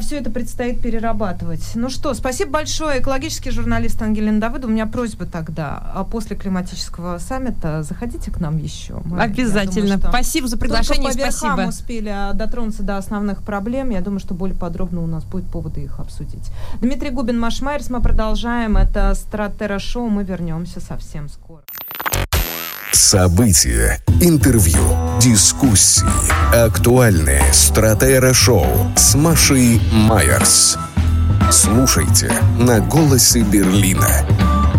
все это предстоит перерабатывать. Ну что, спасибо большое. Экологический журналист Ангелина Давыдова. У меня просьба тогда, а после климатического саммита заходите к нам еще. Мы, Обязательно. думаю, Спасибо за приглашение. только по верхам Спасибо. успели а, дотронуться до основных проблем. Я думаю, что более подробно у нас будет поводы их обсудить. Дмитрий Губин, Маш Майерс. Мы продолжаем. Это Стратера Шоу. Мы вернемся совсем скоро. События, интервью, дискуссии, актуальные стратера-шоу с Машей Майерс. Слушайте на «Голосе Берлина».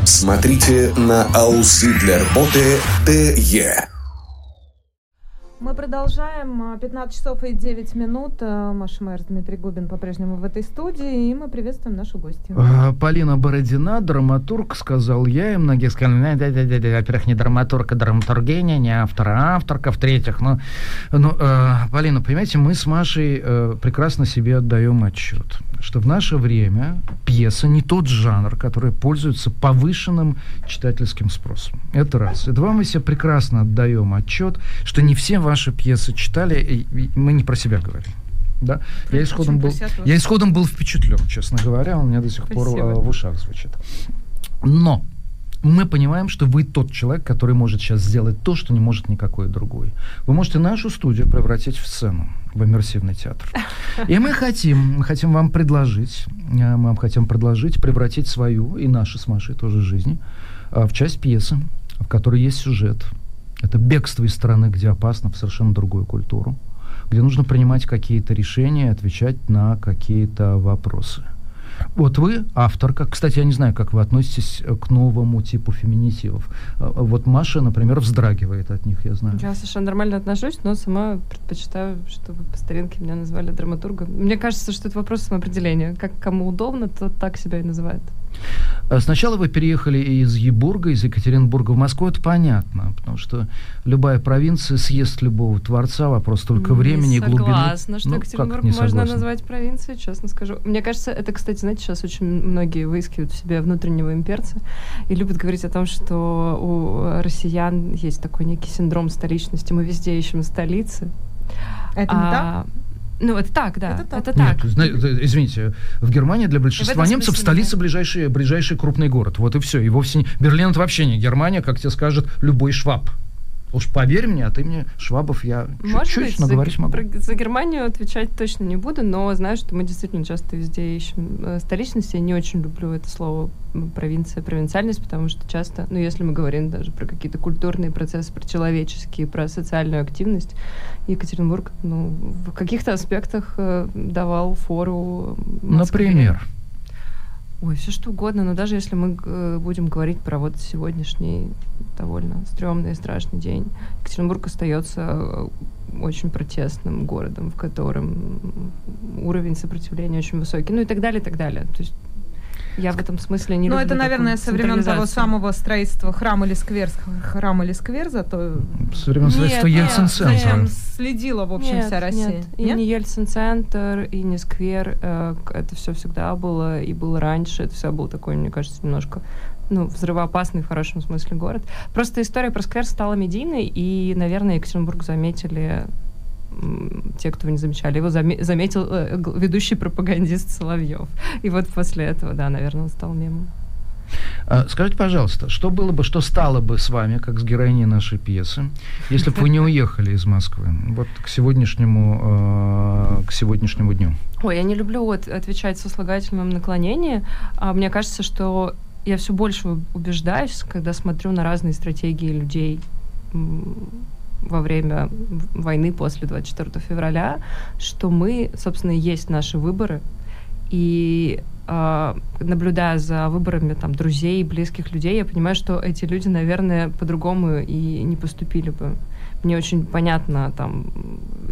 Смотрите на Аусы для работы ТЕ. Мы продолжаем. 15 часов и 9 минут. Э, Маша Майер, Дмитрий Губин по-прежнему в этой студии, и мы приветствуем нашу гостью. А, Полина Бородина, драматург, сказал я, и многие сказали, «Да, да, да, да, во-первых, не драматург, а драматургения, не автор, а авторка, в-третьих, ну, ну э, Полина, понимаете, мы с Машей э, прекрасно себе отдаем отчет, что в наше время пьеса не тот жанр, который пользуется повышенным читательским спросом. Это раз. И два, мы себе прекрасно отдаем отчет, что не все ваши пьесы читали, и, и мы не про себя говорим. Да? Я исходом, был, я исходом был впечатлен, честно говоря, он у меня до сих пор Спасибо. э, в ушах звучит. Но мы понимаем, что вы тот человек, который может сейчас сделать то, что не может никакой другой. Вы можете нашу студию превратить в сцену, в иммерсивный театр. И мы хотим, мы хотим вам предложить, э, мы вам хотим предложить превратить свою и нашу с Машей тоже жизнь э, в часть пьесы, в которой есть сюжет. Это бегство из страны, где опасно, в совершенно другую культуру, где нужно принимать какие-то решения, отвечать на какие-то вопросы. Вот вы авторка. Кстати, я не знаю, как вы относитесь э, к новому типу феминитивов. Э, Вот Маша, например, вздрагивает от них, я знаю. Я совершенно нормально отношусь, но сама предпочитаю, чтобы по старинке меня назвали драматургом. Мне кажется, что это вопрос самоопределения. Как кому удобно, то так себя и называют. А Сначала вы переехали из Ебурга, из Екатеринбурга в Москву, это понятно, потому что любая провинция съест любого творца, вопрос только Не времени и глубины. Согласна, что Ну, как Екатеринбург не можно согласна? назвать провинцией, честно скажу. Мне кажется, это, кстати, знаете, сейчас очень многие выискивают в себе внутреннего имперца и любят говорить о том, что у россиян есть такой некий синдром столичности. Мы везде ищем столицы. Это не так? Ну, это так, да. Это так. Это так. Нет, зна- извините, в Германии для большинства немцев смысле столица ближайший, ближайший крупный город. Вот и все. И вовсе не... Берлин это вообще не Германия, как тебе скажет любой шваб. Уж поверь мне, а ты мне швабов я чуть-чуть, быть, но за, говорить могу. про- за Германию отвечать точно не буду, но знаю, что мы действительно часто везде ищем э, столичность. Я не очень люблю это слово провинция, провинциальность, потому что часто, ну, если мы говорим даже про какие-то культурные процессы, про человеческие, про социальную активность, Екатеринбург, ну, в каких-то аспектах э, давал фору Москве. Например. Ой, все что угодно, но даже если мы э, будем говорить про вот сегодняшний довольно стрёмный и страшный день, Екатеринбург остается э, очень протестным городом, в котором уровень сопротивления очень высокий, ну и так далее, и так далее. То есть я в этом смысле не Ну, это, наверное, со времен того самого строительства храм или сквер, храм или сквер, зато Со времен строительства Нет, Ельцин-центра. следила, в общем, нет, вся Россия. Нет, и не Ельцин-центр, и не сквер. э, это все всегда было, и было раньше. Это все был такой, мне кажется, немножко ну, взрывоопасный в хорошем смысле город. Просто история про сквер стала медийной, и, наверное, Екатеринбург заметили те, кто не замечали. Его заме- заметил э, ведущий пропагандист Соловьев. И вот после этого, да, наверное, он стал мемом. А, Скажите, пожалуйста, что было бы, что стало бы с вами, как с героиней нашей пьесы, если бы вы не уехали из Москвы? Вот к сегодняшнему, э, к сегодняшнему дню. Ой, я не люблю от- отвечать со слагательным наклонением. А мне кажется, что я все больше убеждаюсь, когда смотрю на разные стратегии людей во время войны после 24 февраля, что мы, собственно, есть наши выборы. И а, наблюдая за выборами там друзей, близких людей, я понимаю, что эти люди, наверное, по-другому и не поступили бы. Мне очень понятно там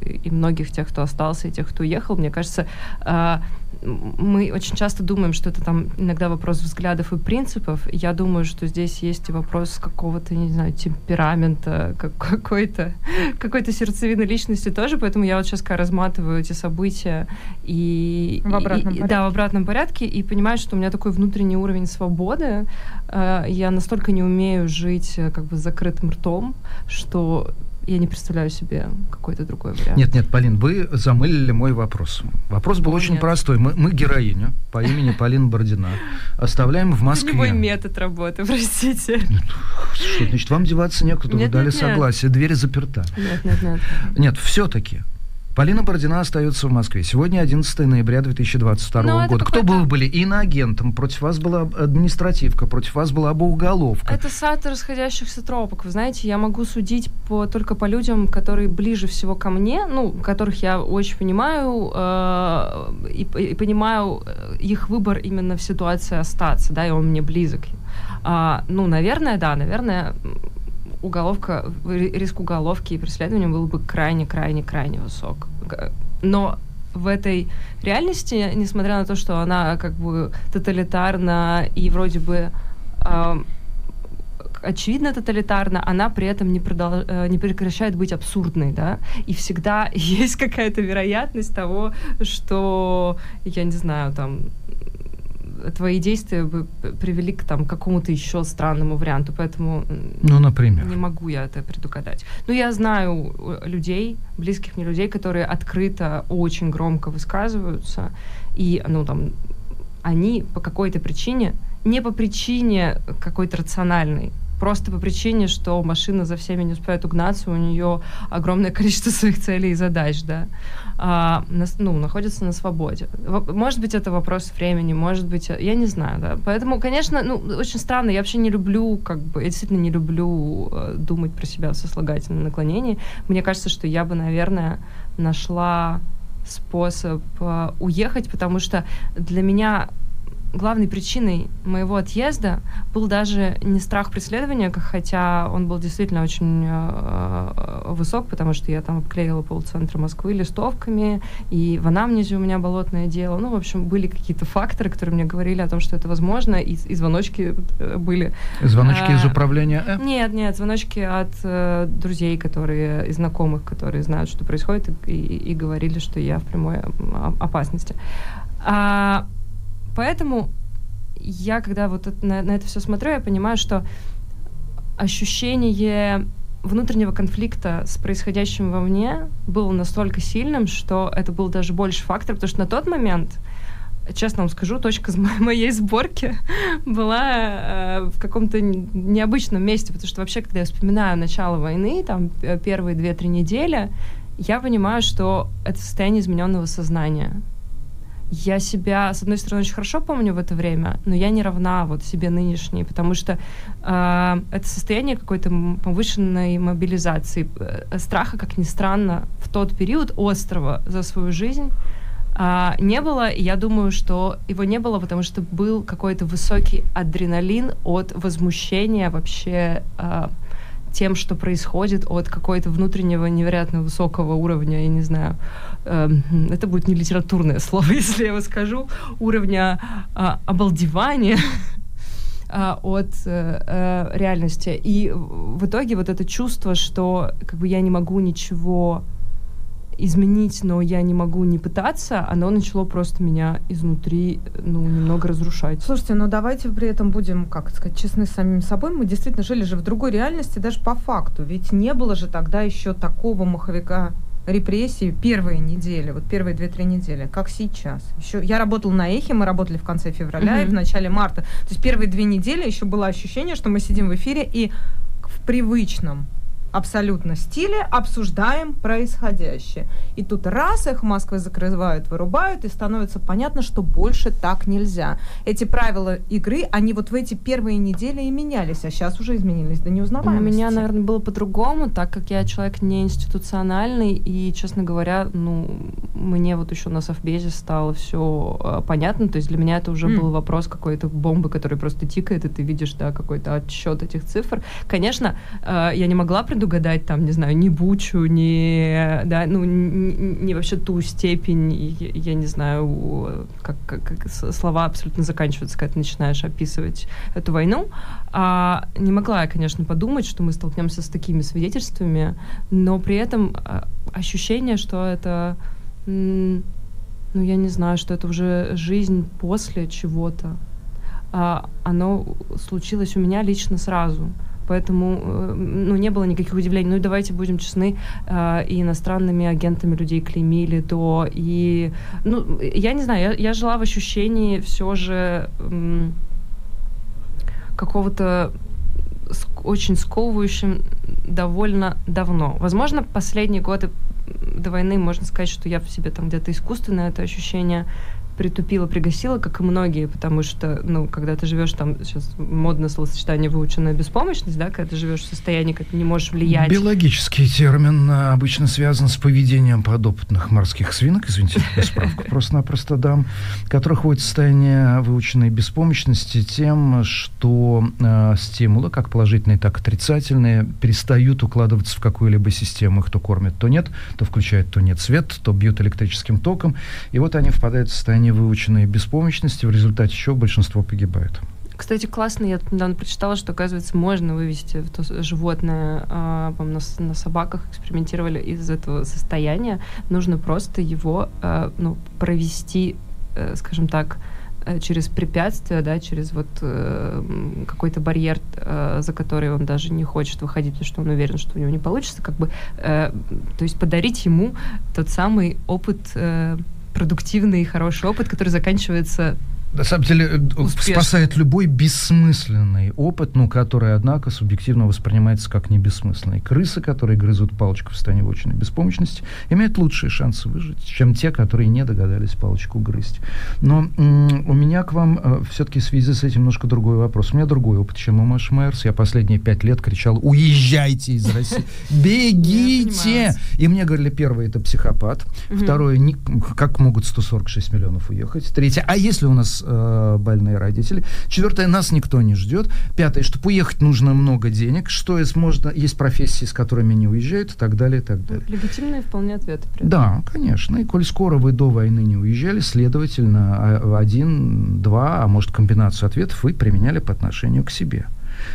и многих тех, кто остался, и тех, кто уехал. Мне кажется, м- мы очень часто думаем, что это там иногда вопрос взглядов и принципов. Я думаю, что здесь есть и вопрос какого-то, не знаю, темперамента, как- какой-то какой-то сердцевины личности тоже. Поэтому я вот сейчас как разматываю эти события и В обратном и- порядке. Да, в обратном порядке и понимаю, что у меня такой внутренний уровень свободы. Э, Я настолько не умею жить э, как бы с закрытым ртом, что я не представляю себе какой-то другой вариант. Нет, нет, Полин, вы замылили мой вопрос. Вопрос был О, очень нет. простой. Мы, мы героиню по имени [LAUGHS] Полина Бородина оставляем в Москве. Любой метод работы, простите. Что значит, вам деваться некуда, вы Нет, дали нет, нет. согласие, дверь заперта. Нет, нет, нет. Нет, все-таки. Полина Бородина остается в Москве. Сегодня 11 ноября 2022 Ну, это года. Кто бы какой-то- вы были? Иноагентом. Против вас была административка, против вас была бы уголовка. Это сад расходящихся тропок. Вы знаете, я могу судить по, только по людям, которые ближе всего ко мне, ну, которых я очень понимаю, э, и, и понимаю э, их выбор именно в ситуации остаться, да, и он мне близок. А, ну, наверное, да, наверное, уголовка, риск уголовки и преследования был бы крайне-крайне-крайне высок. Но в этой реальности, несмотря на то, что она как бы тоталитарна и вроде бы э, очевидно тоталитарна, она при этом не, продол... Э, не прекращает быть абсурдной, да, и всегда [LAUGHS] есть какая-то вероятность того, что, я не знаю, там, твои действия бы привели к там, какому-то еще странному варианту, поэтому ну, например. не могу я это предугадать. Но я знаю э, людей, близких мне людей, которые открыто, очень громко высказываются, и, ну, там, они по какой-то причине, не по причине какой-то рациональной, просто по причине, что машина за всеми не успевает угнаться, у нее огромное [LAUGHS] количество своих целей и задач, да, а, ну, находится на свободе. Может быть, это вопрос времени, может быть, я не знаю, да. Поэтому, конечно, ну, очень странно, я вообще не люблю, как бы, я действительно не люблю э, думать про себя в сослагательном наклонении. Мне кажется, что я бы, наверное, нашла способ э, уехать, потому что для меня главной причиной моего отъезда был даже не страх преследования, хотя он был действительно очень э, высок, потому что я там обклеила полцентра Москвы листовками, и в анамнезе у меня болотное дело. Ну, в общем, были какие-то факторы, которые мне говорили о том, что это возможно, и, и звоночки э, были. Звоночки а, из управления? Э? Нет, нет, звоночки от э, друзей, которые, и знакомых, которые знают, что происходит, и, и, и говорили, что я в прямой опасности. А, Поэтому я, когда вот на, на это все смотрю, я понимаю, что ощущение внутреннего конфликта с происходящим во мне было настолько сильным, что это был даже больше фактор, потому что на тот момент, честно вам скажу, точка [LAUGHS] моей сборки [LAUGHS] была э, в каком-то необычном месте, потому что вообще, когда я вспоминаю начало войны, там первые две-три недели, я понимаю, что это состояние измененного сознания я себя, с одной стороны, очень хорошо помню в это время, но я не равна вот себе нынешней, потому что э, это состояние какой-то повышенной мобилизации, э, страха, как ни странно, в тот период острова за свою жизнь э, не было. И я думаю, что его не было, потому что был какой-то высокий адреналин от возмущения вообще э, тем, что происходит, от какой-то внутреннего невероятно высокого уровня, я не знаю, это будет не литературное слово, [LAUGHS] если я его скажу, уровня [LAUGHS] э, обалдевания э, от э, реальности. И в итоге вот это чувство, что как бы я не могу ничего изменить, но я не могу не пытаться, оно начало просто меня изнутри, ну, немного разрушать. Слушайте, ну давайте при этом будем, как сказать, честны с самим собой. Мы действительно жили же в другой реальности, даже по факту. Ведь не было же тогда еще такого маховика репрессий первые недели, вот первые две-три недели, как сейчас. Еще я работала на эхе, мы работали в конце февраля mm-hmm. и в начале марта. То есть первые две недели еще было ощущение, что мы сидим в эфире и в привычном абсолютно стиле обсуждаем происходящее. И тут раз их Москвы закрывают, вырубают, и становится понятно, что больше так нельзя. Эти правила игры, они вот в эти первые недели и менялись, а сейчас уже изменились до неузнаваемости. У меня, наверное, было по-другому, так как я человек не институциональный, и, честно говоря, ну, мне вот еще на Совбезе стало все э, понятно, то есть для меня это уже mm. был вопрос какой-то бомбы, которая просто тикает, и ты видишь, да, какой-то отсчет этих цифр. Конечно, э, я не могла придумать предугадать там, не знаю, ни бучу, ни, да, ну, не, не вообще ту степень, я, я не знаю, как, как, как слова абсолютно заканчиваются, когда ты начинаешь описывать эту войну. А, не могла я, конечно, подумать, что мы столкнемся с такими свидетельствами, но при этом а, ощущение, что это, ну, я не знаю, что это уже жизнь после чего-то, а, оно случилось у меня лично сразу поэтому э, ну, не было никаких удивлений. Ну и давайте будем честны, э, и иностранными агентами людей клеймили до, и, ну, я не знаю, я, я жила в ощущении все же м, какого-то очень сковывающим довольно давно. Возможно, последние годы до войны можно сказать, что я в себе там где-то искусственно это ощущение притупила, пригасила, как и многие, потому что, ну, когда ты живешь там, сейчас модное словосочетание выученная беспомощность, да, когда ты живешь в состоянии, ты не можешь влиять. Биологический термин а, обычно связан с поведением подопытных морских свинок, извините, справку, [LAUGHS] просто-напросто дам, которых вводит состояние выученной беспомощности тем, что э, стимулы, как положительные, так и отрицательные, перестают укладываться в какую-либо систему. Их то кормят, то нет, то включают, то нет свет, то бьют электрическим током. И вот они впадают в состояние выученной беспомощности, в результате чего большинство погибает. Кстати, классно, я недавно прочитала, что, оказывается, можно вывести то животное, э, на, на собаках экспериментировали из этого состояния. Нужно просто его э, ну, провести, э, скажем так, э, через препятствия, да, через вот э, какой-то барьер, э, за который он даже не хочет выходить, потому что он уверен, что у него не получится, как бы, э, то есть подарить ему тот самый опыт э, продуктивный и хороший опыт, который заканчивается на самом деле э, Успешно. спасает любой бессмысленный опыт, ну, который, однако, субъективно воспринимается как не бессмысленный. Крысы, которые грызут палочку в состоянии выученной беспомощности, имеют лучшие шансы выжить, чем те, которые не догадались палочку грызть. Но м- у меня к вам э, все-таки в связи с этим немножко другой вопрос. У меня другой опыт, чем у Маши Майерс. Я последние пять лет кричал, уезжайте из России, [LAUGHS] бегите! И мне говорили, первое, это психопат. Второе, как могут 146 миллионов уехать? Третье, а если у нас э, больные родители. Четвертое, нас никто не ждет. Пятое, чтобы уехать нужно много денег. Что есть, можно, есть профессии, с которыми не уезжают, и так далее, и так далее. Легитимные вполне ответы. Да, конечно. И коль скоро вы до войны не уезжали, следовательно, а, один, два, а может комбинацию ответов вы применяли по отношению к себе.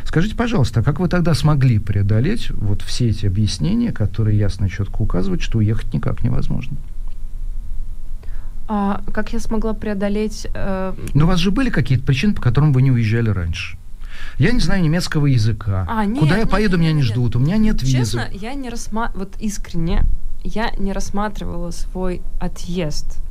Скажите, пожалуйста, а как вы тогда смогли преодолеть вот все эти объяснения, которые ясно и четко указывают, что уехать никак невозможно? А как я смогла преодолеть... Э... Но у вас же были какие-то причины, по которым вы не уезжали раньше? Я не знаю немецкого языка. А, нет, Куда я нет, поеду, нет, меня не нет. ждут. У меня нет визы. Честно, я не рассматривала... Вот искренне, я не рассматривала свой отъезд.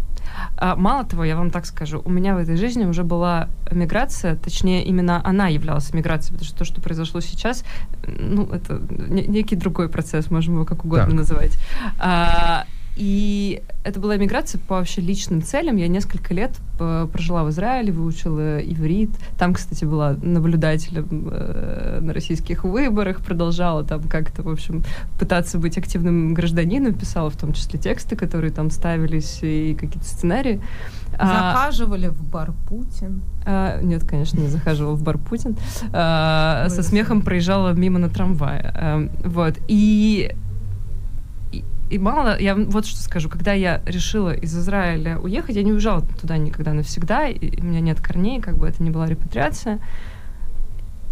А, мало того, я вам так скажу, у меня в этой жизни уже была миграция, точнее, именно она являлась миграцией, потому что то, что произошло сейчас, ну, это некий другой процесс, можем его как угодно так. называть. А, и это была эмиграция по вообще личным целям. Я несколько лет э, прожила в Израиле, выучила иврит. Там, кстати, была наблюдателем э, на российских выборах, продолжала там как-то, в общем, пытаться быть активным гражданином, писала в том числе тексты, которые там ставились, и какие-то сценарии. А, Захаживали а, в бар Путин? А, нет, конечно, не захаживала в бар Путин. А, со смехом проезжала мимо на трамвае. А, вот. И и мало, я вот что скажу, когда я решила из Израиля уехать, я не уезжала туда никогда навсегда, и у меня нет корней, как бы это не была репатриация.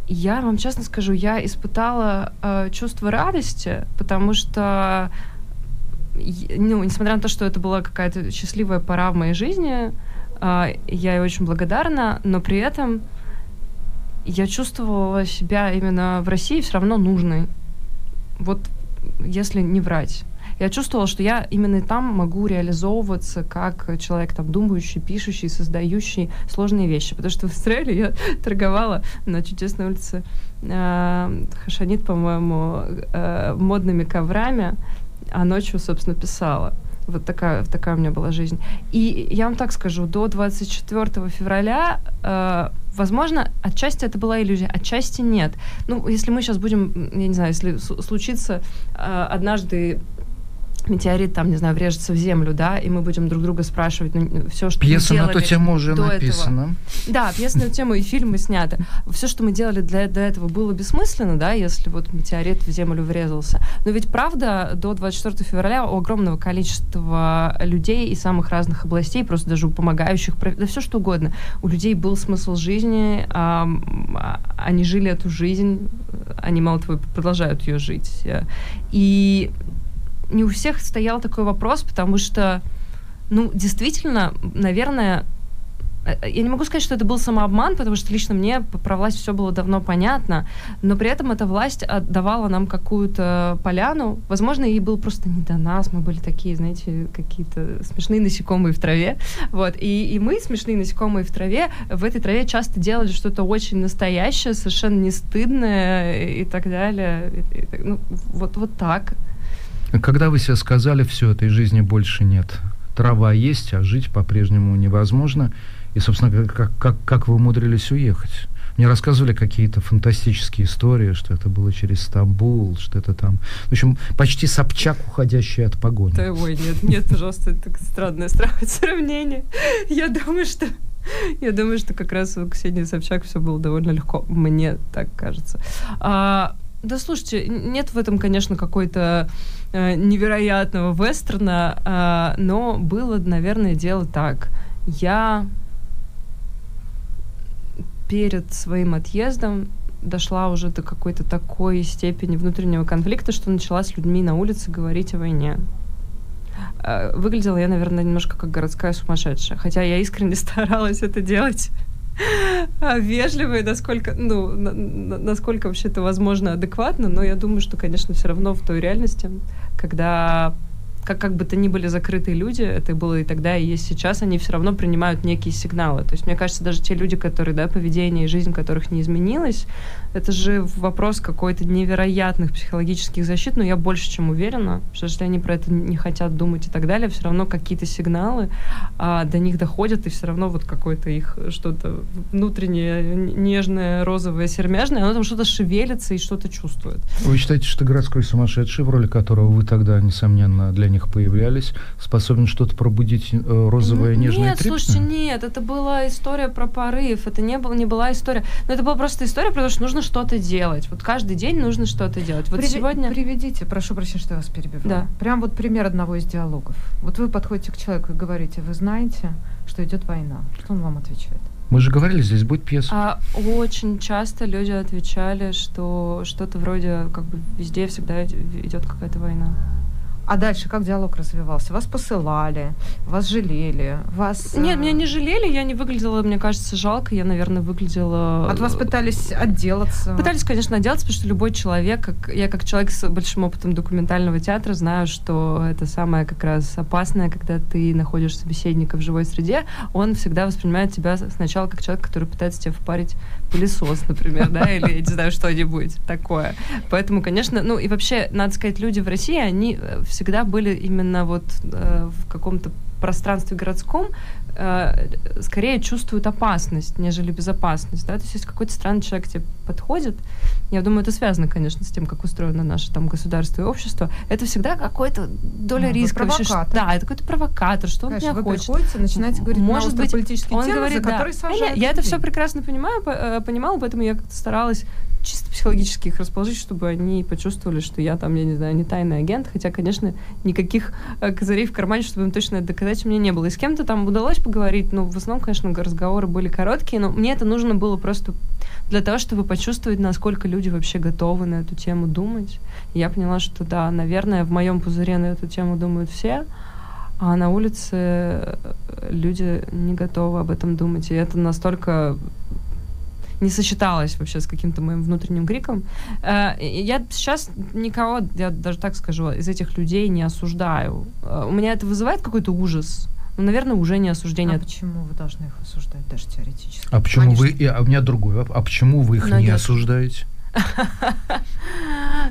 Я вам честно скажу, я испытала э, чувство радости, потому что, ну, несмотря на то, что это была какая-то счастливая пора в моей жизни, э, я ей очень благодарна, но при этом я чувствовала себя именно в России все равно нужной. Вот если не врать я чувствовала, что я именно там могу реализовываться как человек там думающий, пишущий, создающий сложные вещи. Потому что в Израиле я [LAUGHS] торговала на чудесной улице э, Хашанит, по-моему, э, модными коврами, а ночью, собственно, писала. Вот такая, такая у меня была жизнь. И я вам так скажу, до 24 февраля, э, возможно, отчасти это была иллюзия, отчасти нет. Ну, если мы сейчас будем, я не знаю, если случится э, однажды метеорит там, не знаю, врежется в землю, да, и мы будем друг друга спрашивать, ну, все, что пьеса мы делали на ту тему уже до написана. Этого. Да, пьеса на эту тему и фильмы сняты. Все, что мы делали для, до этого, было бессмысленно, да, если вот метеорит в землю врезался. Но ведь правда, до 24 февраля у огромного количества людей из самых разных областей, просто даже у помогающих, да все что угодно, у людей был смысл жизни, а, они жили эту жизнь, они, мало того, продолжают ее жить. И не у всех стоял такой вопрос, потому что, ну, действительно, наверное, э, э, я не могу сказать, что это был самообман, потому что лично мне про власть все было давно понятно, но при этом эта власть отдавала нам какую-то поляну. Возможно, ей было просто не до нас, мы были такие, знаете, какие-то смешные насекомые в траве. Вот. И, и мы, смешные насекомые в траве, в этой траве часто делали что-то очень настоящее, совершенно не стыдное и так далее. И, и, ну, вот, вот так. Когда вы себе сказали, все, этой жизни больше нет, трава есть, а жить по-прежнему невозможно. И, собственно, как, как, как вы умудрились уехать? Мне рассказывали какие-то фантастические истории, что это было через Стамбул, что это там... В общем, почти Собчак, уходящий от погони. Ой, нет, нет, пожалуйста, это странное [LAUGHS] сравнение. Я думаю, что я думаю, что как раз у Ксении Собчак все было довольно легко. Мне так кажется. А, да, слушайте, нет в этом, конечно, какой-то э, невероятного вестерна, э, но было, наверное, дело так. Я перед своим отъездом дошла уже до какой-то такой степени внутреннего конфликта, что начала с людьми на улице говорить о войне. Э, выглядела я, наверное, немножко как городская сумасшедшая. Хотя я искренне [LAUGHS] старалась это делать а, вежливо и насколько, ну, на, на, насколько вообще это возможно адекватно, но я думаю, что, конечно, все равно в той реальности, когда как, как бы то ни были закрытые люди, это было и тогда, и есть сейчас, они все равно принимают некие сигналы. То есть, мне кажется, даже те люди, которые, да, поведение и жизнь которых не изменилась, это же вопрос какой-то невероятных психологических защит, но я больше чем уверена, что если они про это не хотят думать и так далее, все равно какие-то сигналы а, до них доходят, и все равно вот какое-то их что-то внутреннее, нежное, розовое, сермяжное, оно там что-то шевелится и что-то чувствует. Вы считаете, что городской сумасшедший, в роли которого вы тогда, несомненно, для них появлялись, способен что-то пробудить э, розовое, нежное Нет, слушайте, нет, это была история про порыв, это не, был, не была история, но это была просто история про то, что нужно что-то делать. Вот каждый день нужно что-то делать. Вот Приви- сегодня... Приведите, прошу прощения, что я вас перебиваю. Да. Прям вот пример одного из диалогов. Вот вы подходите к человеку и говорите, вы знаете, что идет война. Что он вам отвечает? Мы же говорили, здесь будет пьеса. А, очень часто люди отвечали, что что-то вроде как бы везде всегда идет какая-то война. А дальше как диалог развивался? Вас посылали, вас жалели, вас... Нет, э, меня не жалели, я не выглядела, мне кажется, жалко, я, наверное, выглядела... От вас пытались отделаться? Пытались, конечно, отделаться, потому что любой человек, как, я как человек с большим опытом документального театра, знаю, что это самое как раз опасное, когда ты находишь собеседника в живой среде, он всегда воспринимает тебя сначала как человек, который пытается тебе впарить пылесос, например, да, или, я не знаю, что-нибудь такое. Поэтому, конечно, ну и вообще, надо сказать, люди в России, они э, всегда были именно вот э, в каком-то пространстве городском э, скорее чувствуют опасность, нежели безопасность, да, то есть если какой-то странный человек тебе подходит, я думаю, это связано, конечно, с тем, как устроено наше там государство и общество, это всегда какой-то доля Ну, риска. провокатор. да, это какой-то провокатор, что Конечно, он меня хочет. приходите, начинаете говорить Может на быть, политические он темы, говорит, за да. которые Я- сажают Я это все прекрасно понимаю, по- э, понимала, поэтому я как-то старалась чисто психологически их расположить, чтобы они почувствовали, что я там, я не знаю, не тайный агент, хотя, конечно, никаких э, козырей в кармане, чтобы им точно это доказать, у меня не было. И с кем-то там удалось поговорить, но в основном, конечно, разговоры были короткие, но мне это нужно было просто для того, чтобы почувствовать, насколько люди вообще готовы на эту тему думать. И я поняла, что да, наверное, в моем пузыре на эту тему думают все, а на улице э, люди не готовы об этом думать. И это настолько не сочеталось вообще с каким-то моим внутренним криком. Э, Я сейчас никого, я даже так скажу, из этих людей не осуждаю. Э, У меня это вызывает какой-то ужас. Ну, наверное, уже не осуждение. А почему вы должны их осуждать, даже теоретически? А почему Конечно. вы... и- А у меня другой вопрос. А почему вы их Но не нет. осуждаете? [LAUGHS]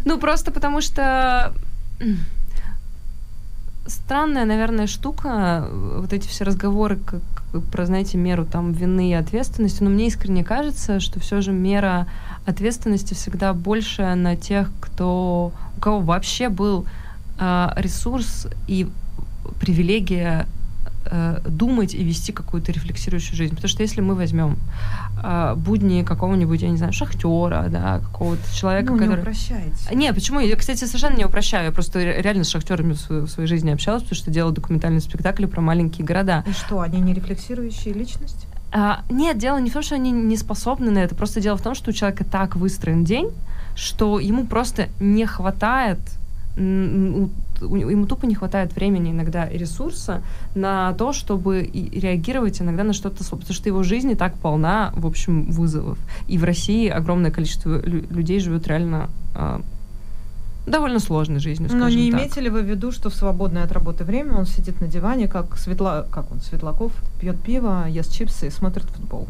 Ну, просто потому что странная, наверное, штука, вот эти все разговоры как, про, знаете, меру там вины и ответственности, но мне искренне кажется, что все же мера ответственности всегда больше на тех, кто, у кого вообще был э, ресурс и привилегия э, думать и вести какую-то рефлексирующую жизнь. Потому что если мы возьмем э, будни какого-нибудь, я не знаю, шахтера, да, какого-то человека, Ну, не который... Не, почему? Я, кстати, совершенно не упрощаю. Я просто ре- реально с шахтерами в в своей жизни общалась, потому что делала документальные спектакли про маленькие города. И что, они не рефлексирующие личности? А, нет, дело не в том, что они не способны на это, просто дело в том, что у человека так выстроен день, что ему просто не хватает, у- ему тупо не хватает времени иногда и ресурса на то, чтобы и реагировать иногда на что-то, потому что его жизнь и так полна, в общем, вызовов. И в России огромное количество лю- людей живет реально а, довольно сложной жизнью, Но не так. имеете ли вы в виду, что в свободное от работы время он сидит на диване, как Светла... как он, Светлаков, пьет пиво, ест чипсы и смотрит футбол?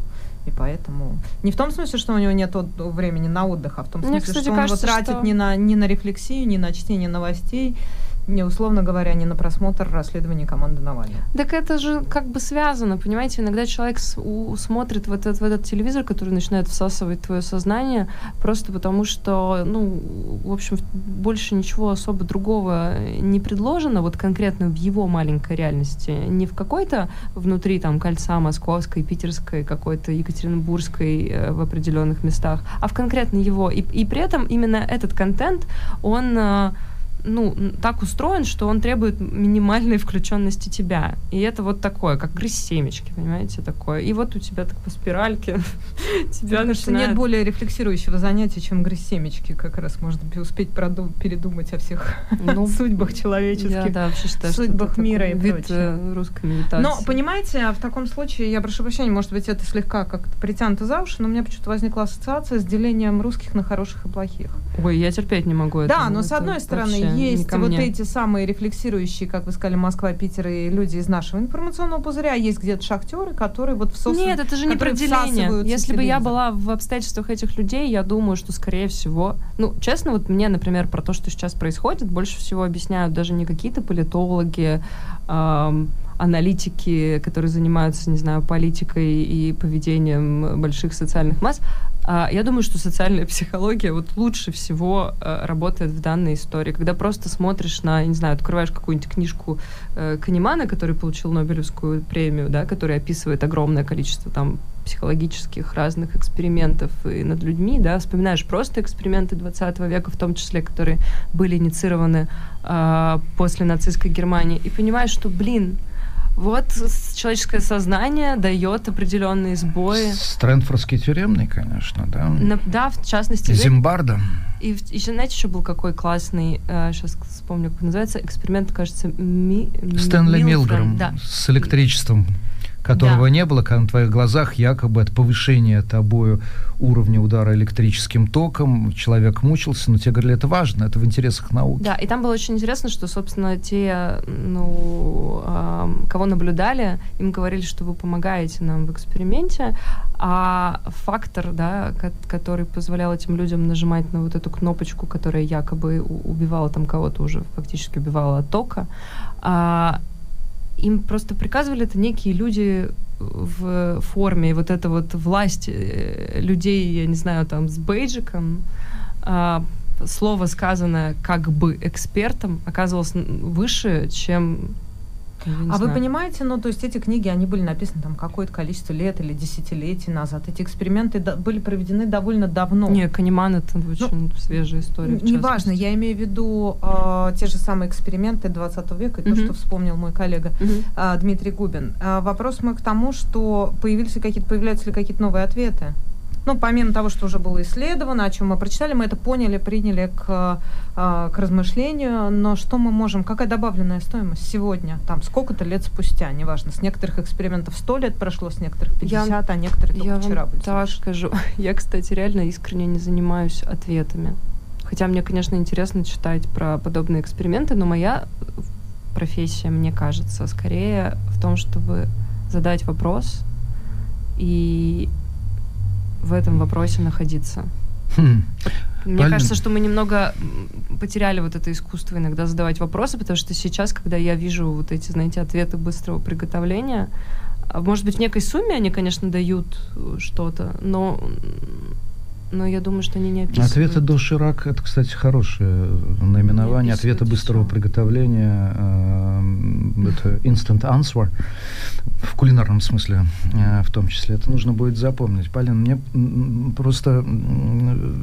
И поэтому... Не в том смысле, что у него нет от- времени на отдых, а в том Мне, смысле, кстати, что он его тратит что- не, на, не на рефлексию, не на чтение новостей, не условно говоря, не на просмотр расследования команды Навального. Так это же как бы связано, понимаете? Иногда человек с- у- смотрит в этот, в этот телевизор, который начинает всасывать твое сознание, просто потому что, ну, в общем, больше ничего особо другого не предложено, вот конкретно в его маленькой реальности, не в какой-то внутри там кольца московской, питерской, какой-то екатеринбургской э, в определенных местах, а в конкретно его. И, и при этом именно этот контент, он э, ну, так устроен, что он требует минимальной включенности тебя. И это вот такое, как грызть семечки, понимаете, такое. И вот у тебя так по спиральке [LAUGHS] тебя начинает... нет более рефлексирующего занятия, чем грызть семечки. Как раз можно б- успеть передумать о всех Ну, [LAUGHS] судьбах человеческих. судьбах мира и прочее. э, русской медитации. Но, понимаете, в таком случае, я прошу прощения, может быть, это слегка как-то притянуто за уши, но у меня почему-то возникла ассоциация с делением русских на хороших и плохих. Ой, я терпеть не могу это. Да, но с одной стороны есть вот мне. эти самые рефлексирующие, как вы сказали, Москва, Питер и люди из нашего информационного пузыря, а есть где-то шахтеры, которые вот всосывают Нет, это же не про деление. Если бы я была в обстоятельствах этих людей, я думаю, что, скорее всего... Ну, честно, вот мне, например, про то, что сейчас происходит, больше всего объясняют даже не какие-то политологи, ам, аналитики, которые занимаются, не знаю, политикой и поведением больших социальных масс. А я думаю, что социальная [LAUGHS] психология вот лучше всего э, работает в данной истории, когда просто смотришь на, не знаю, открываешь какую-нибудь книжку э, Канемана, который получил Нобелевскую премию, да, который описывает огромное количество там психологических разных экспериментов и над людьми, да, вспоминаешь просто эксперименты 20 века, в том числе, которые были инициированы а, после нацистской Германии, и понимаешь, что, блин, вот человеческое сознание дает определенные сбои. Стрэнфордский тюремный, конечно, да. На- да, в частности, Зимбарда. и еще, знаете, еще был какой классный, сейчас вспомню, как называется, эксперимент, кажется, Ми, Стэнли Милграм, Милграм Да. с электричеством, которого Да. не было, когда на твоих глазах якобы от повышения тобою уровня удара электрическим током человек мучился, но тебе говорили, это важно, это в интересах науки. Да, и там было очень интересно, что, собственно, те, ну, ам, кого наблюдали, им говорили, что вы помогаете нам в эксперименте, а фактор, да, ко- который позволял этим людям нажимать на вот эту кнопочку, которая якобы убивала там кого-то уже, фактически убивала от тока, а, им просто приказывали это некие люди в форме, вот эта вот власть э, людей, я не знаю, там, с бейджиком, а, слово, сказанное как бы экспертом, оказывалось выше, чем... я не А вы знаю. понимаете, ну, то есть эти книги, они были написаны там какое-то количество лет или десятилетий назад. Эти эксперименты да- были проведены довольно давно. Не, Канеман это очень свежая история. Ну, Неважно, я имею в виду э, те же самые эксперименты 20 века, и то, что вспомнил мой коллега Мгм. э, Дмитрий Губин. А вопрос мой к тому, что появились ли какие-то, появляются ли какие-то новые ответы? Ну, помимо того, что уже было исследовано, о чем мы прочитали, мы это поняли, приняли к, э, к размышлению, но что мы можем, какая добавленная стоимость сегодня, там, сколько-то лет спустя, неважно, с некоторых экспериментов 100 лет прошло, с некоторых 50, а некоторые только Я вчера вам были так скажу. [LAUGHS] Я, кстати, реально искренне не занимаюсь ответами. Хотя мне, конечно, интересно читать про подобные эксперименты, но моя профессия, мне кажется, скорее в том, чтобы задать вопрос и в этом вопросе находиться. Хм. Мне Полин. кажется, что мы немного потеряли вот это искусство иногда задавать вопросы, потому что сейчас, когда я вижу вот эти, знаете, ответы быстрого приготовления, а, может быть, в некой сумме они, конечно, дают э, что-то, но, но я думаю, что они не описывают. Ответы до Ширак это, кстати, хорошее наименование. Ответы быстрого всё. приготовления. э, Это instant answer в кулинарном смысле, э, в том числе. Это нужно будет запомнить. Полин, мне просто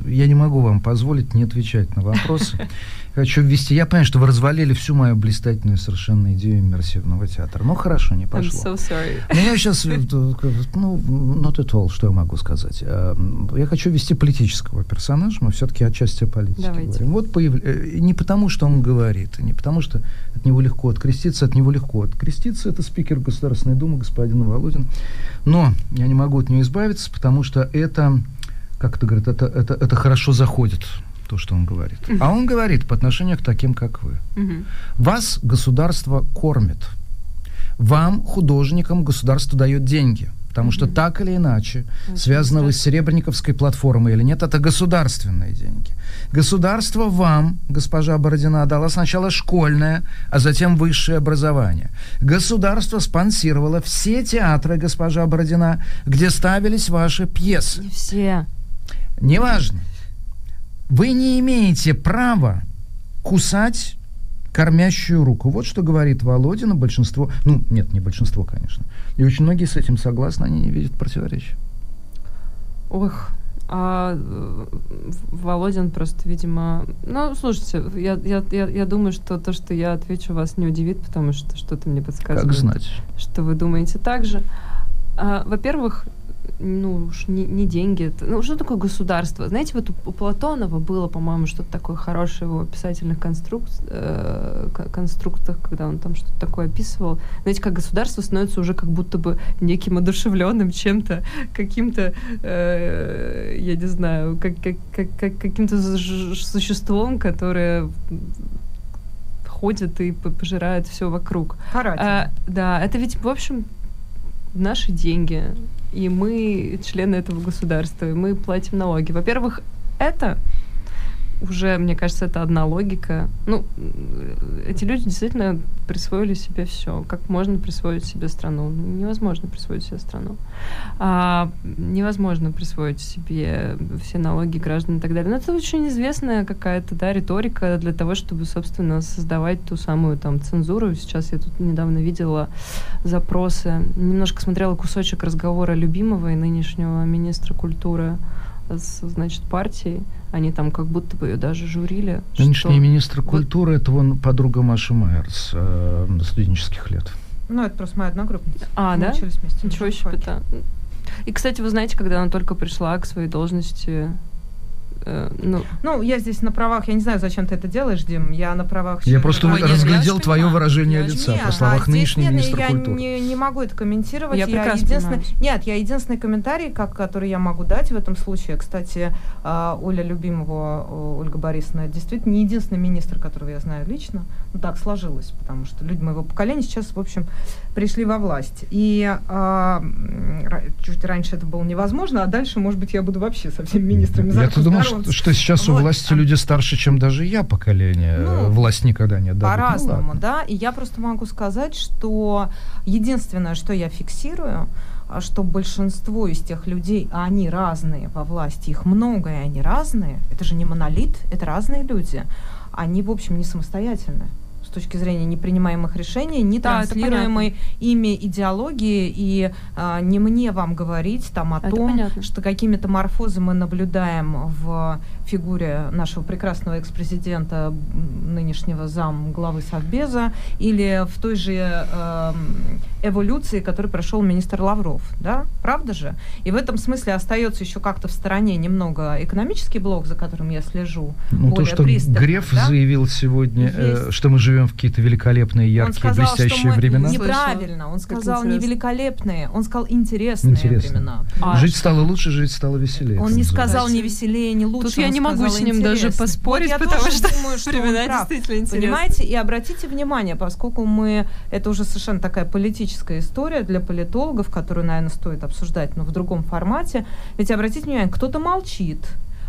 я не могу вам позволить не отвечать на вопросы. [LAUGHS] Хочу ввести. Я понимаю, что вы развалили всю мою блистательную совершенно идею иммерсивного театра. Ну хорошо, не I'm пошло. so sorry. Ну, я сейчас, ну, not at all, что я могу сказать. М, Я хочу ввести политического персонажа, мы все-таки отчасти о политике Давайте. говорим. Вот появ- э, не потому, что он говорит, не потому, что от него легко откреститься, от него легко откреститься, это спикер Государственной Думы господин Володин. Но я не могу от нее избавиться, потому что это, как это говорит, это, это, это хорошо заходит, то, что он говорит. А он говорит по отношению к таким, как вы. Вас государство кормит. Вам, художникам, государство дает деньги. Потому что так или иначе, связано вы с Серебряниковской платформой или нет, это государственные деньги. Государство вам, госпожа Бородина, дало сначала школьное, а затем высшее образование. Государство спонсировало все театры, госпожа Бородина, где ставились ваши пьесы. Не все. Неважно. Вы не имеете права кусать кормящую руку. Вот что говорит Володина большинство, ну, нет, не большинство, конечно. И очень многие с этим согласны, они не видят противоречия. Ох, а Володин просто, видимо... Ну, слушайте, я, я, я, я думаю, что то, что я отвечу, вас не удивит, потому что что-то мне подсказывает. Как знать? Что вы думаете так же. А, во-первых, ну уж не, не деньги. Это, ну, что такое государство? Знаете, вот у, у Платонова было, по-моему, что-то такое хорошее в его писательных конструк... э, конструктах, когда он там что-то такое описывал. Знаете, как государство становится уже как будто бы неким одушевленным чем-то, [LAUGHS] каким-то, э, я не знаю, как, как, как, как каким-то существом, которое ходит и пожирает все вокруг. А, да, это ведь, в общем, наши деньги, и мы члены этого государства, и мы платим налоги. Во-первых, это уже, мне кажется, это одна логика. Ну, эти люди действительно присвоили себе все. Как можно присвоить себе страну? Невозможно присвоить себе страну. А, невозможно присвоить себе все налоги граждан и так далее. Но это очень известная какая-то да, риторика для того, чтобы, собственно, создавать ту самую там цензуру. Сейчас я тут недавно видела запросы. Немножко смотрела кусочек разговора любимого и нынешнего министра культуры с, значит, партией. Они там как будто бы ее даже журили. Нынешний что... министр культуры, это вон подруга Маши Майер с э, студенческих лет. Ну, это просто моя одногруппница. А, Мы да? вместе. Ничего себе. И, кстати, вы знаете, когда она только пришла к своей должности Э, ну, ну, я здесь на правах, я не знаю, зачем ты это делаешь, Дим, я на правах... Я просто Ой, разглядел нет, твое выражение лица нет, по словах а нынешнего министра я культуры. Я не, не могу это комментировать. Я, я единственный, Нет, я единственный комментарий, как, который я могу дать в этом случае. Кстати, а, Оля Любимого, Ольга Борисовна, действительно не единственный министр, которого я знаю лично. Ну, так сложилось, потому что люди моего поколения сейчас, в общем, пришли во власть. И а, чуть раньше это было невозможно, а дальше, может быть, я буду вообще со всеми министрами Я думал, что, что сейчас вот. у власти люди старше, чем даже я поколение. Ну, Власть никогда не отдадут. Ну По-разному, ну, да. И я просто могу сказать, что единственное, что я фиксирую, а, что большинство из тех людей, а они разные во власти, их много, и они разные, это же не монолит, это разные люди, они, в общем, не самостоятельны точки зрения непринимаемых решений, не да, транслируемой ими идеологии, и а, не мне вам говорить там о это том, понятно. что какими-то морфозы мы наблюдаем в фигуре нашего прекрасного экс-президента, нынешнего зам главы Совбеза, или в той же э, эволюции, которой прошел министр Лавров, да, правда же? И в этом смысле остается еще как-то в стороне немного экономический блок, за которым я слежу. Ну, более то, что пристально, Греф да? заявил сегодня, э, что мы живем в какие-то великолепные, яркие, он сказал, блестящие времена. Неправильно, он сказал не великолепные, он сказал интересные Интересно. времена. А, жить стало лучше, жить стало веселее. Он не сказал не веселее, не лучше. Тут я не могу с ним даже поспорить, вот потому что, думаю, что времена действительно интересные. Понимаете, и обратите внимание, поскольку мы, это уже совершенно такая политическая история для политологов, которую, наверное, стоит обсуждать, но в другом формате, ведь обратите внимание, кто-то молчит,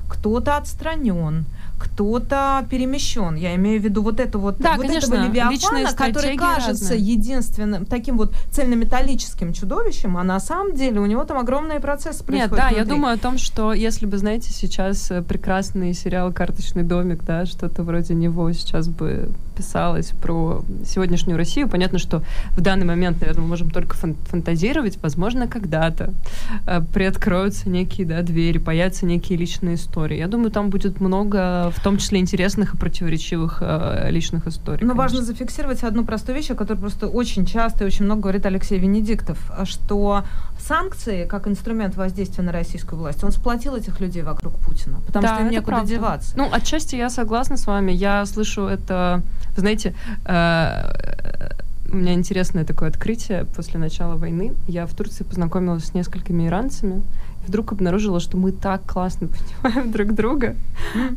кто-то отстранен, кто-то перемещен. Я имею в виду вот это вот, да, вот конечно, этого Левиафана, который кажется разные. единственным таким вот цельнометаллическим чудовищем, а на самом деле у него там огромные процессы происходят. Нет, да, внутри. я думаю о том, что если бы, знаете, сейчас э, прекрасный сериал «Карточный домик», да, что-то вроде него сейчас бы писалось про сегодняшнюю Россию. Понятно, что в данный момент, наверное, мы можем только фан- фантазировать. Возможно, когда-то э, приоткроются некие да, двери, появятся некие личные истории. Я думаю, там будет много в том числе интересных и противоречивых э, личных историй. Но важно зафиксировать одну простую вещь, о которой просто очень часто и очень много говорит Алексей Венедиктов, что санкции, как инструмент воздействия на российскую власть, он сплотил этих людей вокруг Путина, потому да, что им некуда правда. деваться. Ну, отчасти я согласна с вами. Я слышу это, знаете, э, у меня интересное такое открытие после начала войны. Я в Турции познакомилась с несколькими иранцами, вдруг обнаружила, что мы так классно понимаем друг друга.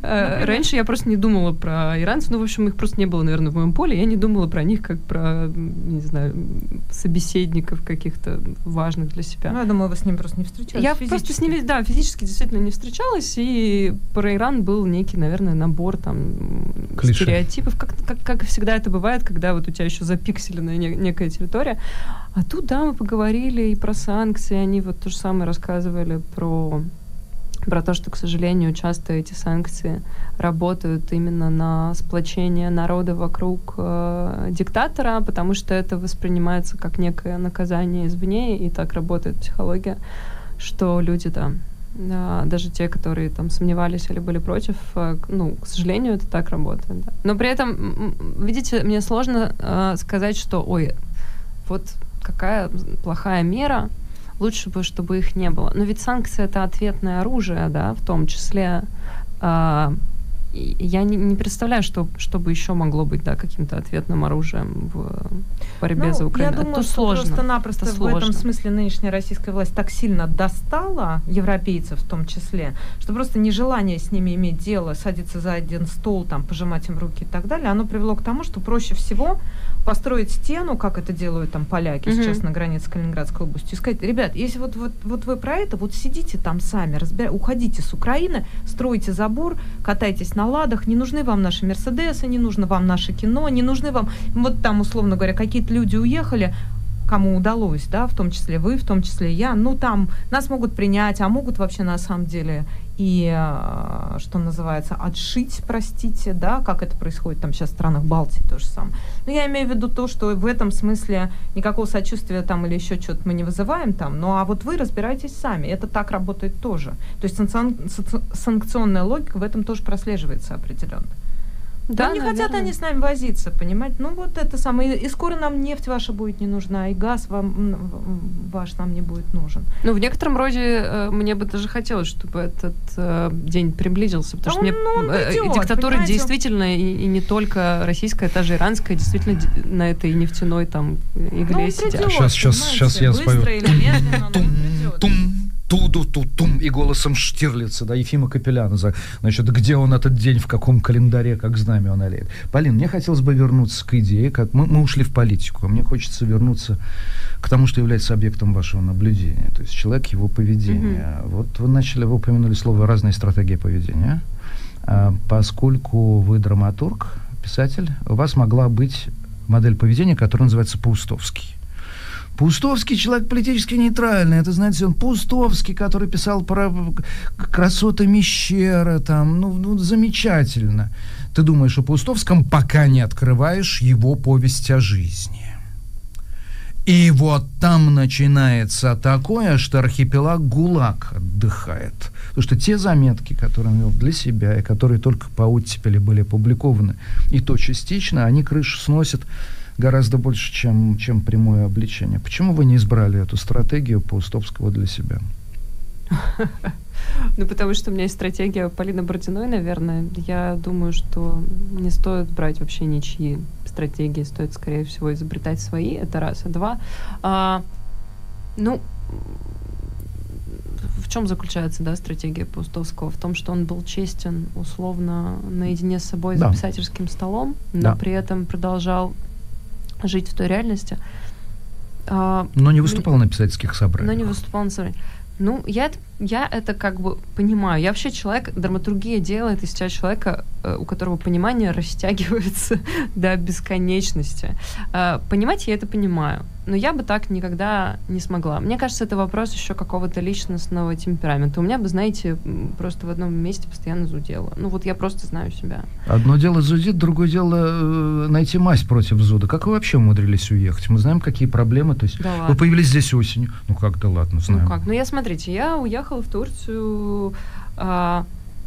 Э, раньше я просто не думала про иранцев, ну, в общем, их просто не было, наверное, в моем поле. Я не думала про них как про, не знаю, собеседников каких-то важных для себя. Ну, я думаю, вы с ним просто не встречались Я просто с ними, да, физически действительно не встречалась, и про Иран был некий, наверное, набор там Клише. стереотипов, как, как, всегда это бывает, когда вот у тебя еще запикселенная не- некая территория. А тут, да, мы поговорили и про санкции, они вот то же самое рассказывали про про то, что, к сожалению, часто эти санкции работают именно на сплочение народа вокруг э, диктатора, потому что это воспринимается как некое наказание извне, и так работает психология, что люди, да, да, даже те, которые там сомневались или были против, э, ну, к сожалению, это так работает. да. Но при этом, видите, мне сложно э, сказать, что, ой, вот какая плохая мера, лучше бы, чтобы их не было. Но ведь санкции это ответное оружие, да, в том числе. А, я не, не представляю, что, что бы еще могло быть, да, каким-то ответным оружием в борьбе Ну, за Украину. Я думаю, это что сложно. просто-напросто в этом сложно. смысле нынешняя российская власть так сильно достала европейцев в том числе, что просто нежелание с ними иметь дело, садиться за один стол, там, пожимать им руки и так далее, оно привело к тому, что проще всего построить стену, как это делают там поляки Мгм. сейчас на границе Калининградской области, и сказать, ребят, если вот, вот, вот вы про это, вот сидите там сами, разбира- уходите с Украины, стройте забор, катайтесь на ладах, не нужны вам наши Мерседесы, не нужно вам наше кино, не нужны вам, вот там, условно говоря, какие-то люди уехали, кому удалось, да, в том числе вы, в том числе я, ну там нас могут принять, а могут вообще на самом деле и, э, что называется, отшить, простите, да, как это происходит там сейчас в странах Балтии то же самое. Но я имею в виду то, что в этом смысле никакого сочувствия там или еще что-то мы не вызываем там, ну а вот вы разбирайтесь сами, это так работает тоже. То есть санкцион- санкци- санкционная логика в этом тоже прослеживается определенно. Да, не хотят наверное. они с нами возиться, понимаете? Ну вот это самое. И скоро нам нефть ваша будет не нужна, и газ вам ваш нам не будет нужен. Ну, в некотором роде э, мне бы даже хотелось, чтобы этот э, день приблизился, потому Да что он- мне ну, он э, придёт, диктатура понимаете? действительно и, и не только российская, та же иранская, действительно на этой нефтяной там игле Ну, он сидят. придёт, Щас, щас, понимаете? щас я Быстро спою. или медленно, но он Тум, туду ту тум и голосом Штирлица, да, Ефима Капеляна. Значит, где он этот день, в каком календаре, как знамя он олеет. Полин, мне хотелось бы вернуться к идее, как мы, мы ушли в политику, а мне хочется вернуться к тому, что является объектом вашего наблюдения, то есть человек, его поведение. Вот вы начали, вы упомянули слово «разные стратегии поведения». А, поскольку вы драматург, писатель, у вас могла быть модель поведения, которая называется Паустовский. Паустовский человек политически нейтральный. Это, знаете, он Паустовский, который писал про красоты Мещера, там, ну, ну, замечательно. Ты думаешь о Паустовском, пока не открываешь его повесть о жизни. И вот там начинается такое, что архипелаг ГУЛАГ отдыхает. Потому что те заметки, которые он вел для себя, и которые только по оттепели были опубликованы, и то частично, они крышу сносят гораздо больше, чем, чем прямое обличение. Почему вы не избрали эту стратегию Паустовского для себя? [LAUGHS] Ну, потому что у меня есть стратегия Полины Бородиной, наверное. Я думаю, что не стоит брать вообще ничьи стратегии, стоит, скорее всего, изобретать свои, это раз. А два, а, ну, в чем заключается, да, стратегия Паустовского? В том, что он был честен, условно, наедине с собой Да. за писательским столом, но Да. при этом продолжал жить в той реальности. А, Но не выступал на писательских собраниях. но не выступал на собрании. Ну, я, я это как бы понимаю. Я вообще человек, драматургия делает из тебя человека, э, у которого понимание растягивается [LAUGHS] до бесконечности. Э, Понимать я это понимаю, но я бы так никогда не смогла. Мне кажется, это вопрос еще какого-то личностного темперамента. У меня бы, знаете, просто в одном месте постоянно зудело. Ну, вот я просто знаю себя. Одно дело зудит, другое дело э, найти мазь против зуда. Как вы вообще умудрились уехать? Мы знаем, какие проблемы. То есть Да вы ладно. появились здесь осенью. Ну как, да ладно, знаем. Ну как? Ну я смотрите, я уехала в Турцию а,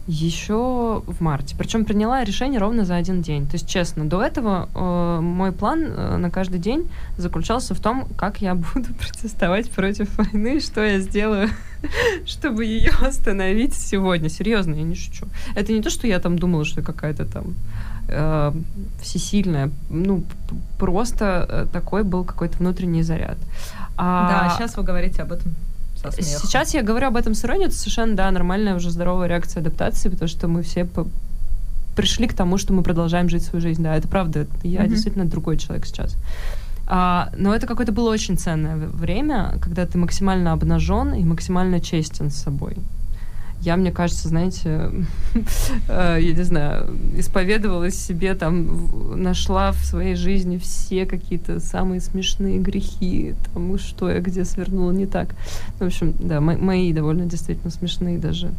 еще в марте. Причем приняла решение ровно за один день. То есть, честно, до этого э, мой план э, на каждый день заключался в том, как я буду [LAUGHS] протестовать против войны, что я сделаю, [LAUGHS] чтобы ее остановить сегодня. Серьезно, я не шучу. Это не то, что я там думала, что какая-то там э, всесильная. Ну, просто э, такой был какой-то внутренний заряд. А, Да, сейчас вы говорите об этом со смехом. Сейчас я говорю об этом с иронией, это совершенно, да, нормальная уже здоровая реакция адаптации, потому что мы все по- пришли к тому, что мы продолжаем жить свою жизнь. Да, это правда. Я Мгм. действительно другой человек сейчас. А, но это какое-то было очень ценное время, когда ты максимально обнажен и максимально честен с собой. Я, мне кажется, знаете, [LAUGHS] э, я не знаю, исповедовалась себе, там, нашла в своей жизни все какие-то самые смешные грехи, там, что я где свернула не так. В общем, да, мо- мои довольно действительно смешные даже.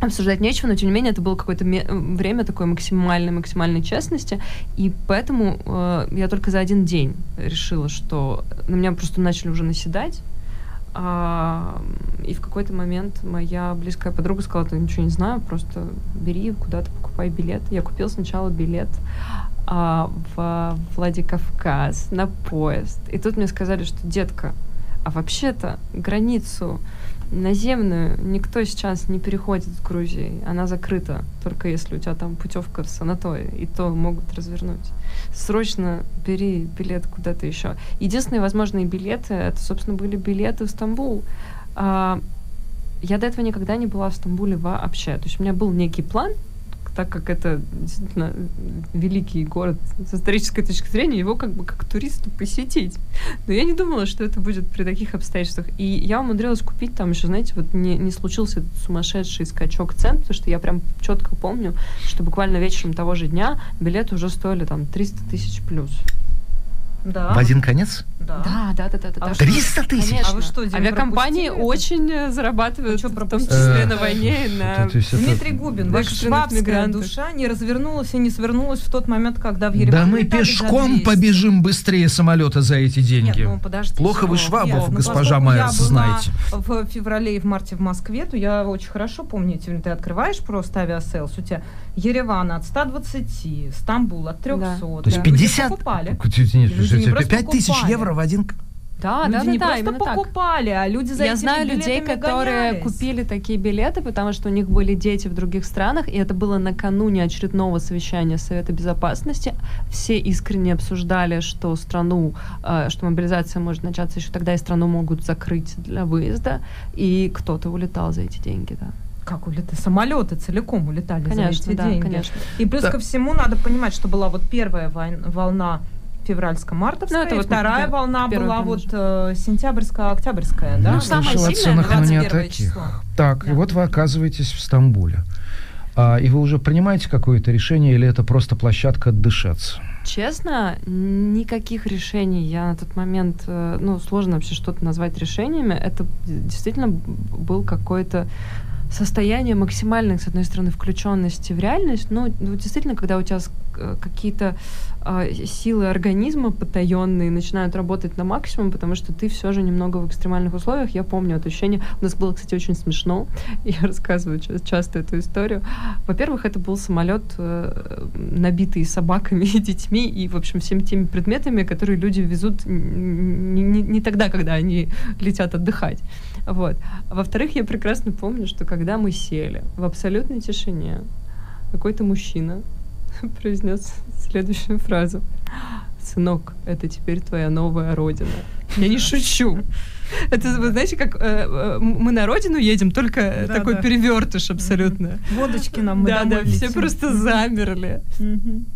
Обсуждать нечего, но тем не менее это было какое-то время такой максимальной, максимальной честности, и поэтому э, я только за один день решила, что на меня просто начали уже наседать, а, и в какой-то момент моя близкая подруга сказала, ты ничего не знаю, просто бери куда-то, покупай билет. Я купила сначала билет а, в Владикавказ на поезд. И тут мне сказали, что, детка, а вообще-то границу наземную никто сейчас не переходит с Грузией. Она закрыта, только если у тебя там путевка в санаторий, и то могут развернуть. Срочно бери билет куда-то еще. Единственные возможные билеты, это, собственно, были билеты в Стамбул. А, я до этого никогда не была в Стамбуле вообще. То есть у меня был некий план, так как это действительно великий город с исторической точки зрения, его как бы как туристу посетить. Но я не думала, что это будет при таких обстоятельствах. И я умудрилась купить там еще, знаете, вот не, не случился этот сумасшедший скачок цен, потому что я прям четко помню, что буквально вечером того же дня билеты уже стоили там 300 тысяч плюс. Да. В один конец? Да. Да, да, да, да. да, А да. что- 300 тысяч? Конечно. А вы что, Дим, Авиакомпании очень э, зарабатывают, что, в том числе Э, на войне, на... Это- Дмитрий Губин, Да, ваша швабская мигрантов. душа не развернулась и не свернулась в тот момент, когда в Ереван Да мы пешком 200. побежим быстрее самолета за эти деньги. Нет, ну подождите. Плохо вы швабов, Нет, ну, госпожа поскольку Майерс, знаете. в феврале и в марте в Москве, то я очень хорошо помню, эти- ты открываешь просто авиаселс, у тебя Ереван от 120, Стамбул от 300. То есть Да. 50? Люди покупали. Люди не просто 5 тысяч евро в один... Да, люди да, да, не да, просто так. покупали, а люди за Я знаю людей, которые гонялись. купили такие билеты, потому что у них были дети в других странах, и это было накануне очередного совещания Совета Безопасности. Все искренне обсуждали, что страну, э, что мобилизация может начаться еще тогда, и страну могут закрыть для выезда, и кто-то улетал за эти деньги, да. Как улетали? Самолеты целиком улетали Конечно, за эти да, деньги. конечно. И плюс Да. ко всему надо понимать, что была вот первая волна февральско-мартовская, Ну, это и вот, вторая волна была вот э, сентябрьско-октябрьская, да? Я самое слышал о сильное, ценах, но не о 21 таких. число. Так, и Да. вот вы оказываетесь в Стамбуле. А, и вы уже принимаете какое-то решение, или это просто площадка отдышаться? Честно, никаких решений я на тот момент, э, ну, сложно вообще что-то назвать решениями. Это действительно был какой-то состояние максимальной, с одной стороны, включенности в реальность, но ну, действительно, когда у тебя э, какие-то силы организма потаенные начинают работать на максимум, потому что ты все же немного в экстремальных условиях. Я помню это ощущение. У нас было, кстати, очень смешно. [LAUGHS] Я рассказываю ча- часто эту историю. Во-первых, это был самолет, э, набитый собаками и детьми, и, в общем, всеми теми предметами, которые люди везут не, не- не тогда, когда они летят отдыхать. Вот. А во-вторых, я прекрасно помню, что когда мы сели в абсолютной тишине, какой-то мужчина [LAUGHS] произнес следующую фразу. Сынок, это теперь твоя новая родина. Я не шучу. Это, вы знаете, как э, э, мы на родину едем, только Да, такой да. перевертыш абсолютно. Водочки нам мы Да, да, домой все летим. просто замерли.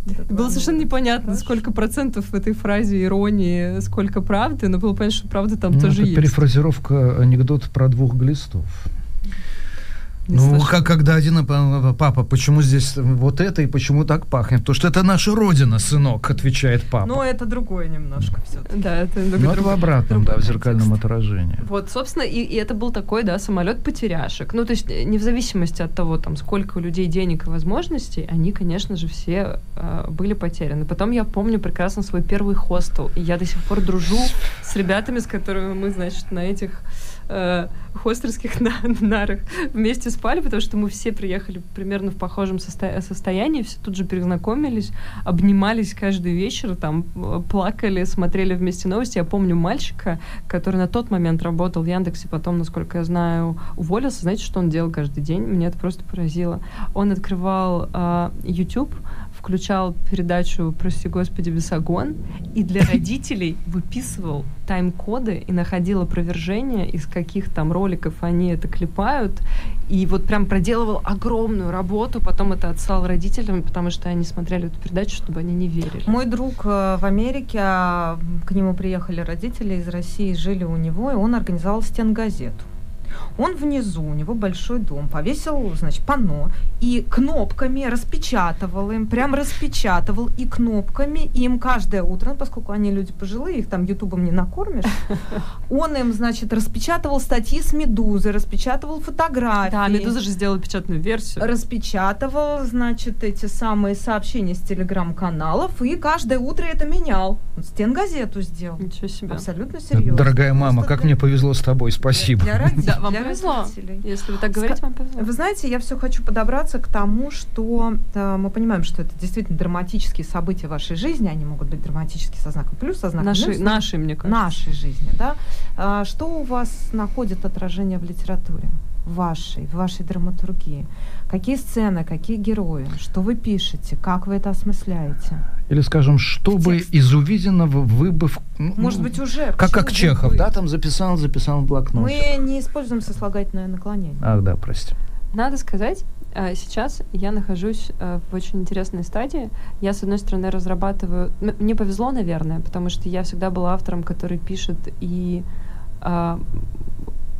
Это Было совершенно непонятно, Хорошо. сколько процентов в этой фразе иронии, сколько правды, но было понятно, что правда там Ну, тоже это есть. перефразировка анекдота про двух глистов. Не ну, как когда один папа, почему здесь вот это и почему так пахнет? Потому что это наша родина, сынок, отвечает папа. Но это другое немножко все Да, это немного Ну, это в обратном, да, в зеркальном контекст. отражении. Вот, собственно, и, и это был такой, да, самолет потеряшек. Ну, то есть, э, не в зависимости от того, там, сколько у людей денег и возможностей, они, конечно же, все э, были потеряны. Потом я помню прекрасно свой первый хостел, и я до сих пор дружу с ребятами, с которыми мы, значит, на этих э, хостерских [LAUGHS] на- нарах вместе спали, потому что мы все приехали примерно в похожем состо- состоянии, все тут же перезнакомились, обнимались каждый вечер, там э, плакали, смотрели вместе новости. Я помню мальчика, который на тот момент работал в Яндексе, потом, насколько я знаю, уволился. Знаете, что он делал каждый день? Меня это просто поразило. Он открывал э, YouTube, включал передачу, прости господи, Бесогон, и для [LAUGHS] родителей выписывал тайм-коды и находил опровержение, из каких там роликов они это клепают, и вот прям проделывал огромную работу, потом это отсылал родителям, потому что они смотрели эту передачу, чтобы они не верили. Мой друг э, в Америке, а, к нему приехали родители из России, жили у него, и он организовал стенгазету. Он внизу, у него большой дом, повесил, значит, панно и кнопками распечатывал им, прям распечатывал и кнопками им каждое утро, ну, поскольку они люди пожилые, их там ютубом не накормишь, [LAUGHS] он им, значит, распечатывал статьи с Медузы, распечатывал фотографии. Да, Медуза же сделала печатную версию. Распечатывал, значит, эти самые сообщения с телеграм-каналов и каждое утро это менял. Он стенгазету сделал. Ничего себе. Абсолютно серьезно. Дорогая мама, Просто как для- мне повезло с тобой, спасибо. Для родителей. Вам для повезло. родителей. Если вы так говорите, вам повезло. Вы знаете, я все хочу подобраться к тому, что э, мы понимаем, что это действительно драматические события вашей жизни. Они могут быть драматические со знаком плюс, со знаком Наши, минус. наши, мне кажется. нашей жизни, да. А, что у вас находит отражение в литературе? В вашей, в вашей драматургии? Какие сцены, какие герои? Что вы пишете? Как вы это осмысляете? Или, скажем, чтобы Текст. из увиденного вы бы... в- ну, Может быть, уже? Как, как Чехов, да, там записал, записал в блокнот. Мы не используем сослагательное наклонение. Ах, да, прости. Надо сказать, э, сейчас я нахожусь э, в очень интересной стадии. Я, с одной стороны, разрабатываю... Мне повезло, наверное, потому что я всегда была автором, который пишет и а,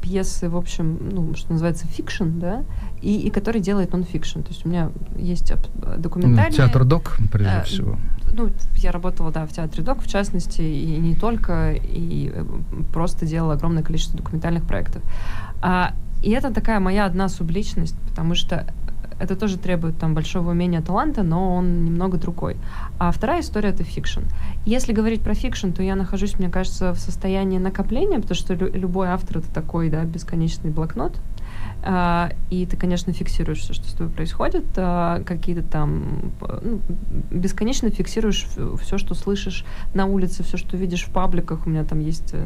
пьесы, в общем, ну, что называется, фикшн, да, и, и который делает нон-фикшн. То есть у меня есть документальные... Театр Док, прежде э, всего. ну, я работала, да, в театре ДОК, в частности, и не только, и э, просто делала огромное количество документальных проектов. А, и это такая моя одна субличность, потому что это тоже требует там большого умения, таланта, но он немного другой. А вторая история — это фикшн. Если говорить про фикшн, то я нахожусь, мне кажется, в состоянии накопления, потому что лю- любой автор — это такой, да, бесконечный блокнот, а, и ты, конечно, фиксируешь все, что с тобой происходит, а, какие-то там ну, бесконечно фиксируешь все, что слышишь на улице, все, что видишь в пабликах. У меня там есть э,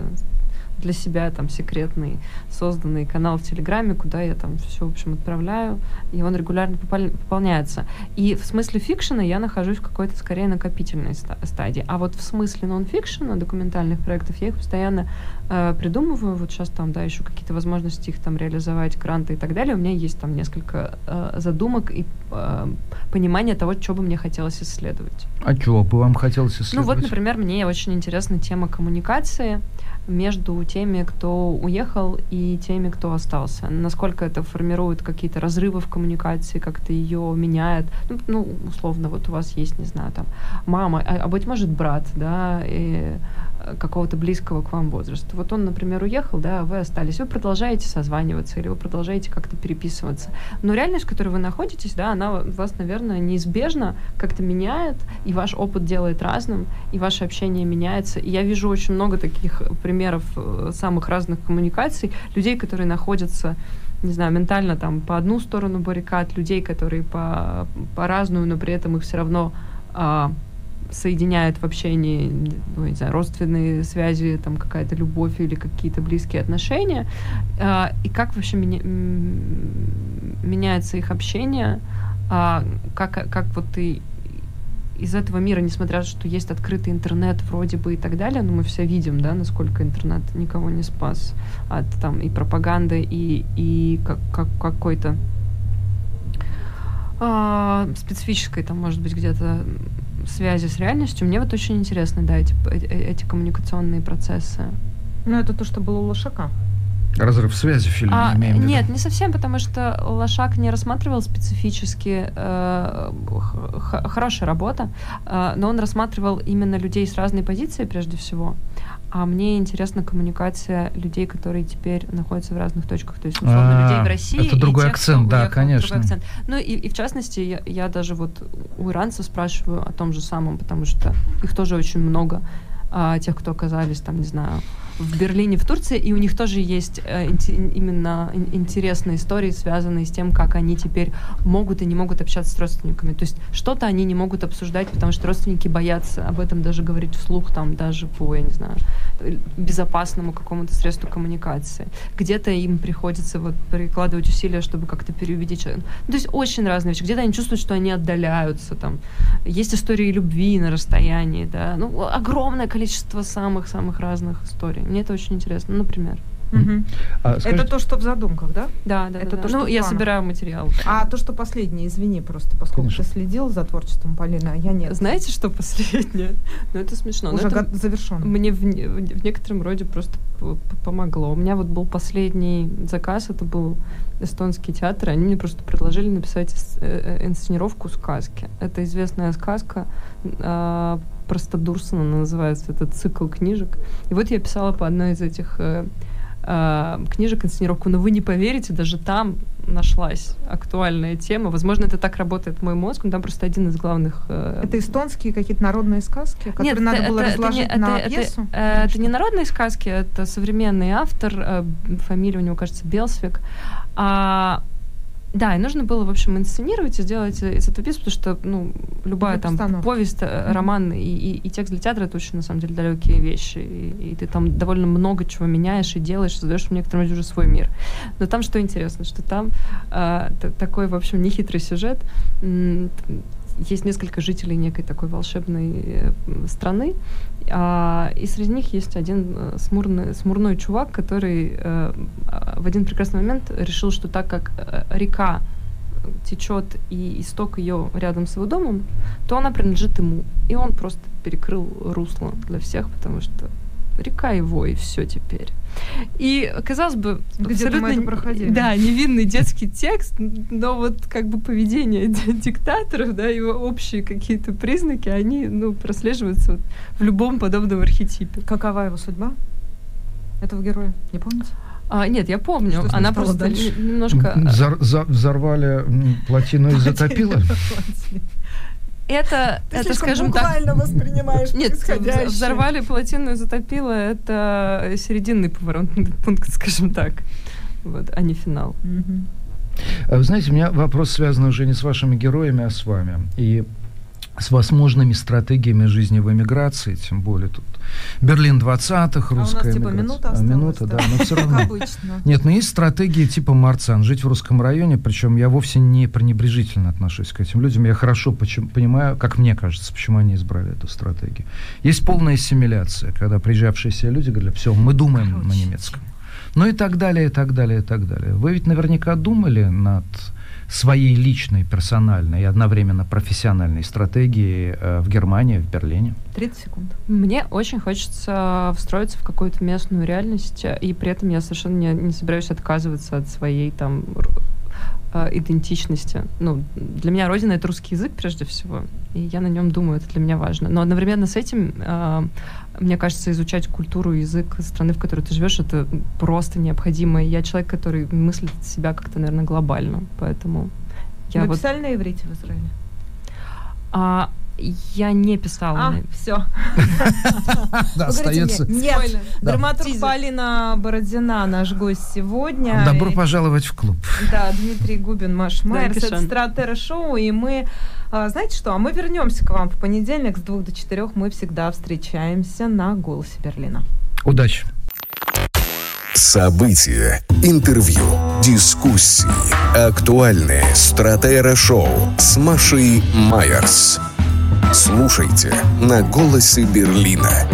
для себя там секретный созданный канал в Телеграме, куда я там все, в общем, отправляю, и он регулярно пополняется. И в смысле фикшена я нахожусь в какой-то скорее накопительной ста- стадии. А вот в смысле нон-фикшена, документальных проектов, я их постоянно э, придумываю. Вот сейчас там, да, еще какие-то возможности их там реализовать, гранты и так далее. У меня есть там несколько э, задумок и э, понимание того, что бы мне хотелось исследовать. А чего бы вам хотелось исследовать? Ну вот, например, мне очень интересна тема коммуникации между теми, кто уехал, и теми, кто остался. Насколько это формирует какие-то разрывы в коммуникации, как-то ее меняет. Ну, ну, условно, вот у вас есть, не знаю, там, мама, а, а быть может, брат, да, и какого-то близкого к вам возраста. Вот он, например, уехал, да, а вы остались. Вы продолжаете созваниваться или вы продолжаете как-то переписываться. Но реальность, в которой вы находитесь, да, она вас, наверное, неизбежно как-то меняет, и ваш опыт делает разным, и ваше общение меняется. И я вижу очень много таких примеров э, самых разных коммуникаций, людей, которые находятся не знаю, ментально там по одну сторону баррикад, людей, которые по, по разную, но при этом их все равно а, соединяет в общении, ну, не знаю, родственные связи, там какая-то любовь или какие-то близкие отношения, А, и как вообще меня- меняется их общение, а, как, как вот ты из этого мира, несмотря на то, что есть открытый интернет вроде бы и так далее, но мы все видим, да, насколько интернет никого не спас от там и пропаганды, и, и как, как, какой-то а, специфической, там, может быть, где-то связи с реальностью. Мне вот очень интересны, да, эти, э- э- эти коммуникационные процессы. Ну, это то, что было у Лошака. Разрыв связи в фильме, А, имеем нет, не совсем, потому что Лошак не рассматривал специфически э, хорошая работа, э, но он рассматривал именно людей с разной позиции прежде всего. А мне интересна коммуникация людей, которые теперь находятся в разных точках, то есть условно А, людей в России. это другой тех, акцент, да, уехал, конечно. акцент. Ну и, и в частности, я, я даже вот у иранцев спрашиваю о том же самом, потому что их тоже очень много, а, тех, кто оказались там, не знаю, в Берлине, в Турции, и у них тоже есть э, инте- именно ин- интересные истории, связанные с тем, как они теперь могут и не могут общаться с родственниками. То есть что-то они не могут обсуждать, потому что родственники боятся об этом даже говорить вслух, там, даже по, я не знаю, безопасному какому-то средству коммуникации. Где-то им приходится вот прикладывать усилия, чтобы как-то переубедить человека. Ну, то есть очень разные вещи. Где-то они чувствуют, что они отдаляются. Там. Есть истории любви на расстоянии. Да? Ну, огромное количество самых-самых разных историй. Мне это очень интересно. Например. Мгм. А, скажите, Это то, что в задумках, да? Да, да, Это да, то, да. что Ну, в я собираю материал. А то, что последнее, извини просто, поскольку Конечно. ты следил за творчеством Полины, а я нет. Знаете, что последнее? Ну, это смешно. но Уже это- го- завершен. Мне в, не- в некотором роде просто помогло. У меня вот был последний заказ, это был эстонский театр, и они мне просто предложили написать ис- э, э, инсценировку сказки. Это известная сказка э, Простодурсона называется, это цикл книжек. И вот я писала по одной из этих э, э, книжек инсценировку, но вы не поверите, даже там нашлась актуальная тема. Возможно, это так работает мой мозг, но там просто один из главных э, Это эстонские какие-то народные сказки, которые нет, надо это- было это- это разложить не- на это- это- пьесу? э, Это не народные сказки, это современный автор, э, фамилия у него, кажется, Белсвик. А, да, и нужно было, в общем, инсценировать и сделать из этого пьесу, потому что, ну, любая Для там постановки. повесть, э, роман и, и- и текст для театра это очень, на самом деле, далекие вещи. И, и ты там довольно много чего меняешь и делаешь, создаешь в некотором роде уже свой мир. Но там что интересно, что там э, такой, в общем, нехитрый сюжет. Есть несколько жителей некой такой волшебной э, страны, а, и среди них есть один э, смурный, смурной чувак, который э, а, в один прекрасный момент решил, что так как э, река течет и исток ее рядом с его домом, то она принадлежит ему. И он просто перекрыл русло для всех, потому что река его, и все теперь. И, казалось бы, Где-то мы это проходили. Да, невинный детский текст, но вот как бы поведение ди- диктаторов, да, его общие какие-то признаки, они, ну, прослеживаются вот в любом подобном архетипе. Какова его судьба? Этого героя, не помните? А, нет, я помню. Что Она просто дальше? немножко... взор- за- взорвали плотину и затопило? Это, Ты это скажем так... буквально воспринимаешь Нет, взорвали плотину и затопило, это серединный поворотный [LAUGHS] пункт, скажем так. Вот, а не финал. Вы знаете, у меня вопрос связан уже не с вашими героями, а с вами. И с возможными стратегиями жизни в эмиграции, тем более тут Берлин 20-х, А у нас русская типа эмиграция. минута А, осталась, минута, да, но все Как равно. обычно. Нет, но есть стратегии типа Марцан, жить в русском районе, причем я вовсе не пренебрежительно отношусь к этим людям. Я хорошо почему, понимаю, как мне кажется, почему они избрали эту стратегию. Есть полная ассимиляция, когда приезжавшие себе люди говорят, все, мы думаем на немецком. Ну и так далее, и так далее, и так далее. Вы ведь наверняка думали над своей личной, персональной и одновременно профессиональной стратегией э, в Германии, в Берлине. 30 секунд. Мне очень хочется встроиться в какую-то местную реальность, э, и при этом я совершенно не, не собираюсь отказываться от своей там э, идентичности. Ну, для меня родина — это русский язык, прежде всего, и я на нем думаю, это для меня важно. Но одновременно с этим, э, мне кажется, изучать культуру язык страны, в которой ты живешь, это просто необходимо. Я человек, который мыслит себя как-то, наверное, глобально, поэтому я Вы вот... писали на иврите в Израиле? А, я не писала. А, все. [LAUGHS] Да, остается. Нет. Драматург. Полина Бородина, наш гость сегодня. Добро пожаловать в клуб. Да, Дмитрий Губин, Маш Майерс, это. Стратера Шоу, и мы, а, знаете что, а мы вернемся к вам в понедельник с двух до четырех, мы всегда встречаемся на «Голосе Берлина». Удачи. События, интервью, дискуссии, актуальные Стратера Шоу с Машей Майерс. Слушайте на «Голосе Берлина».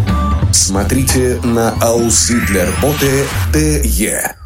Смотрите на Аусы для работы ТЕ.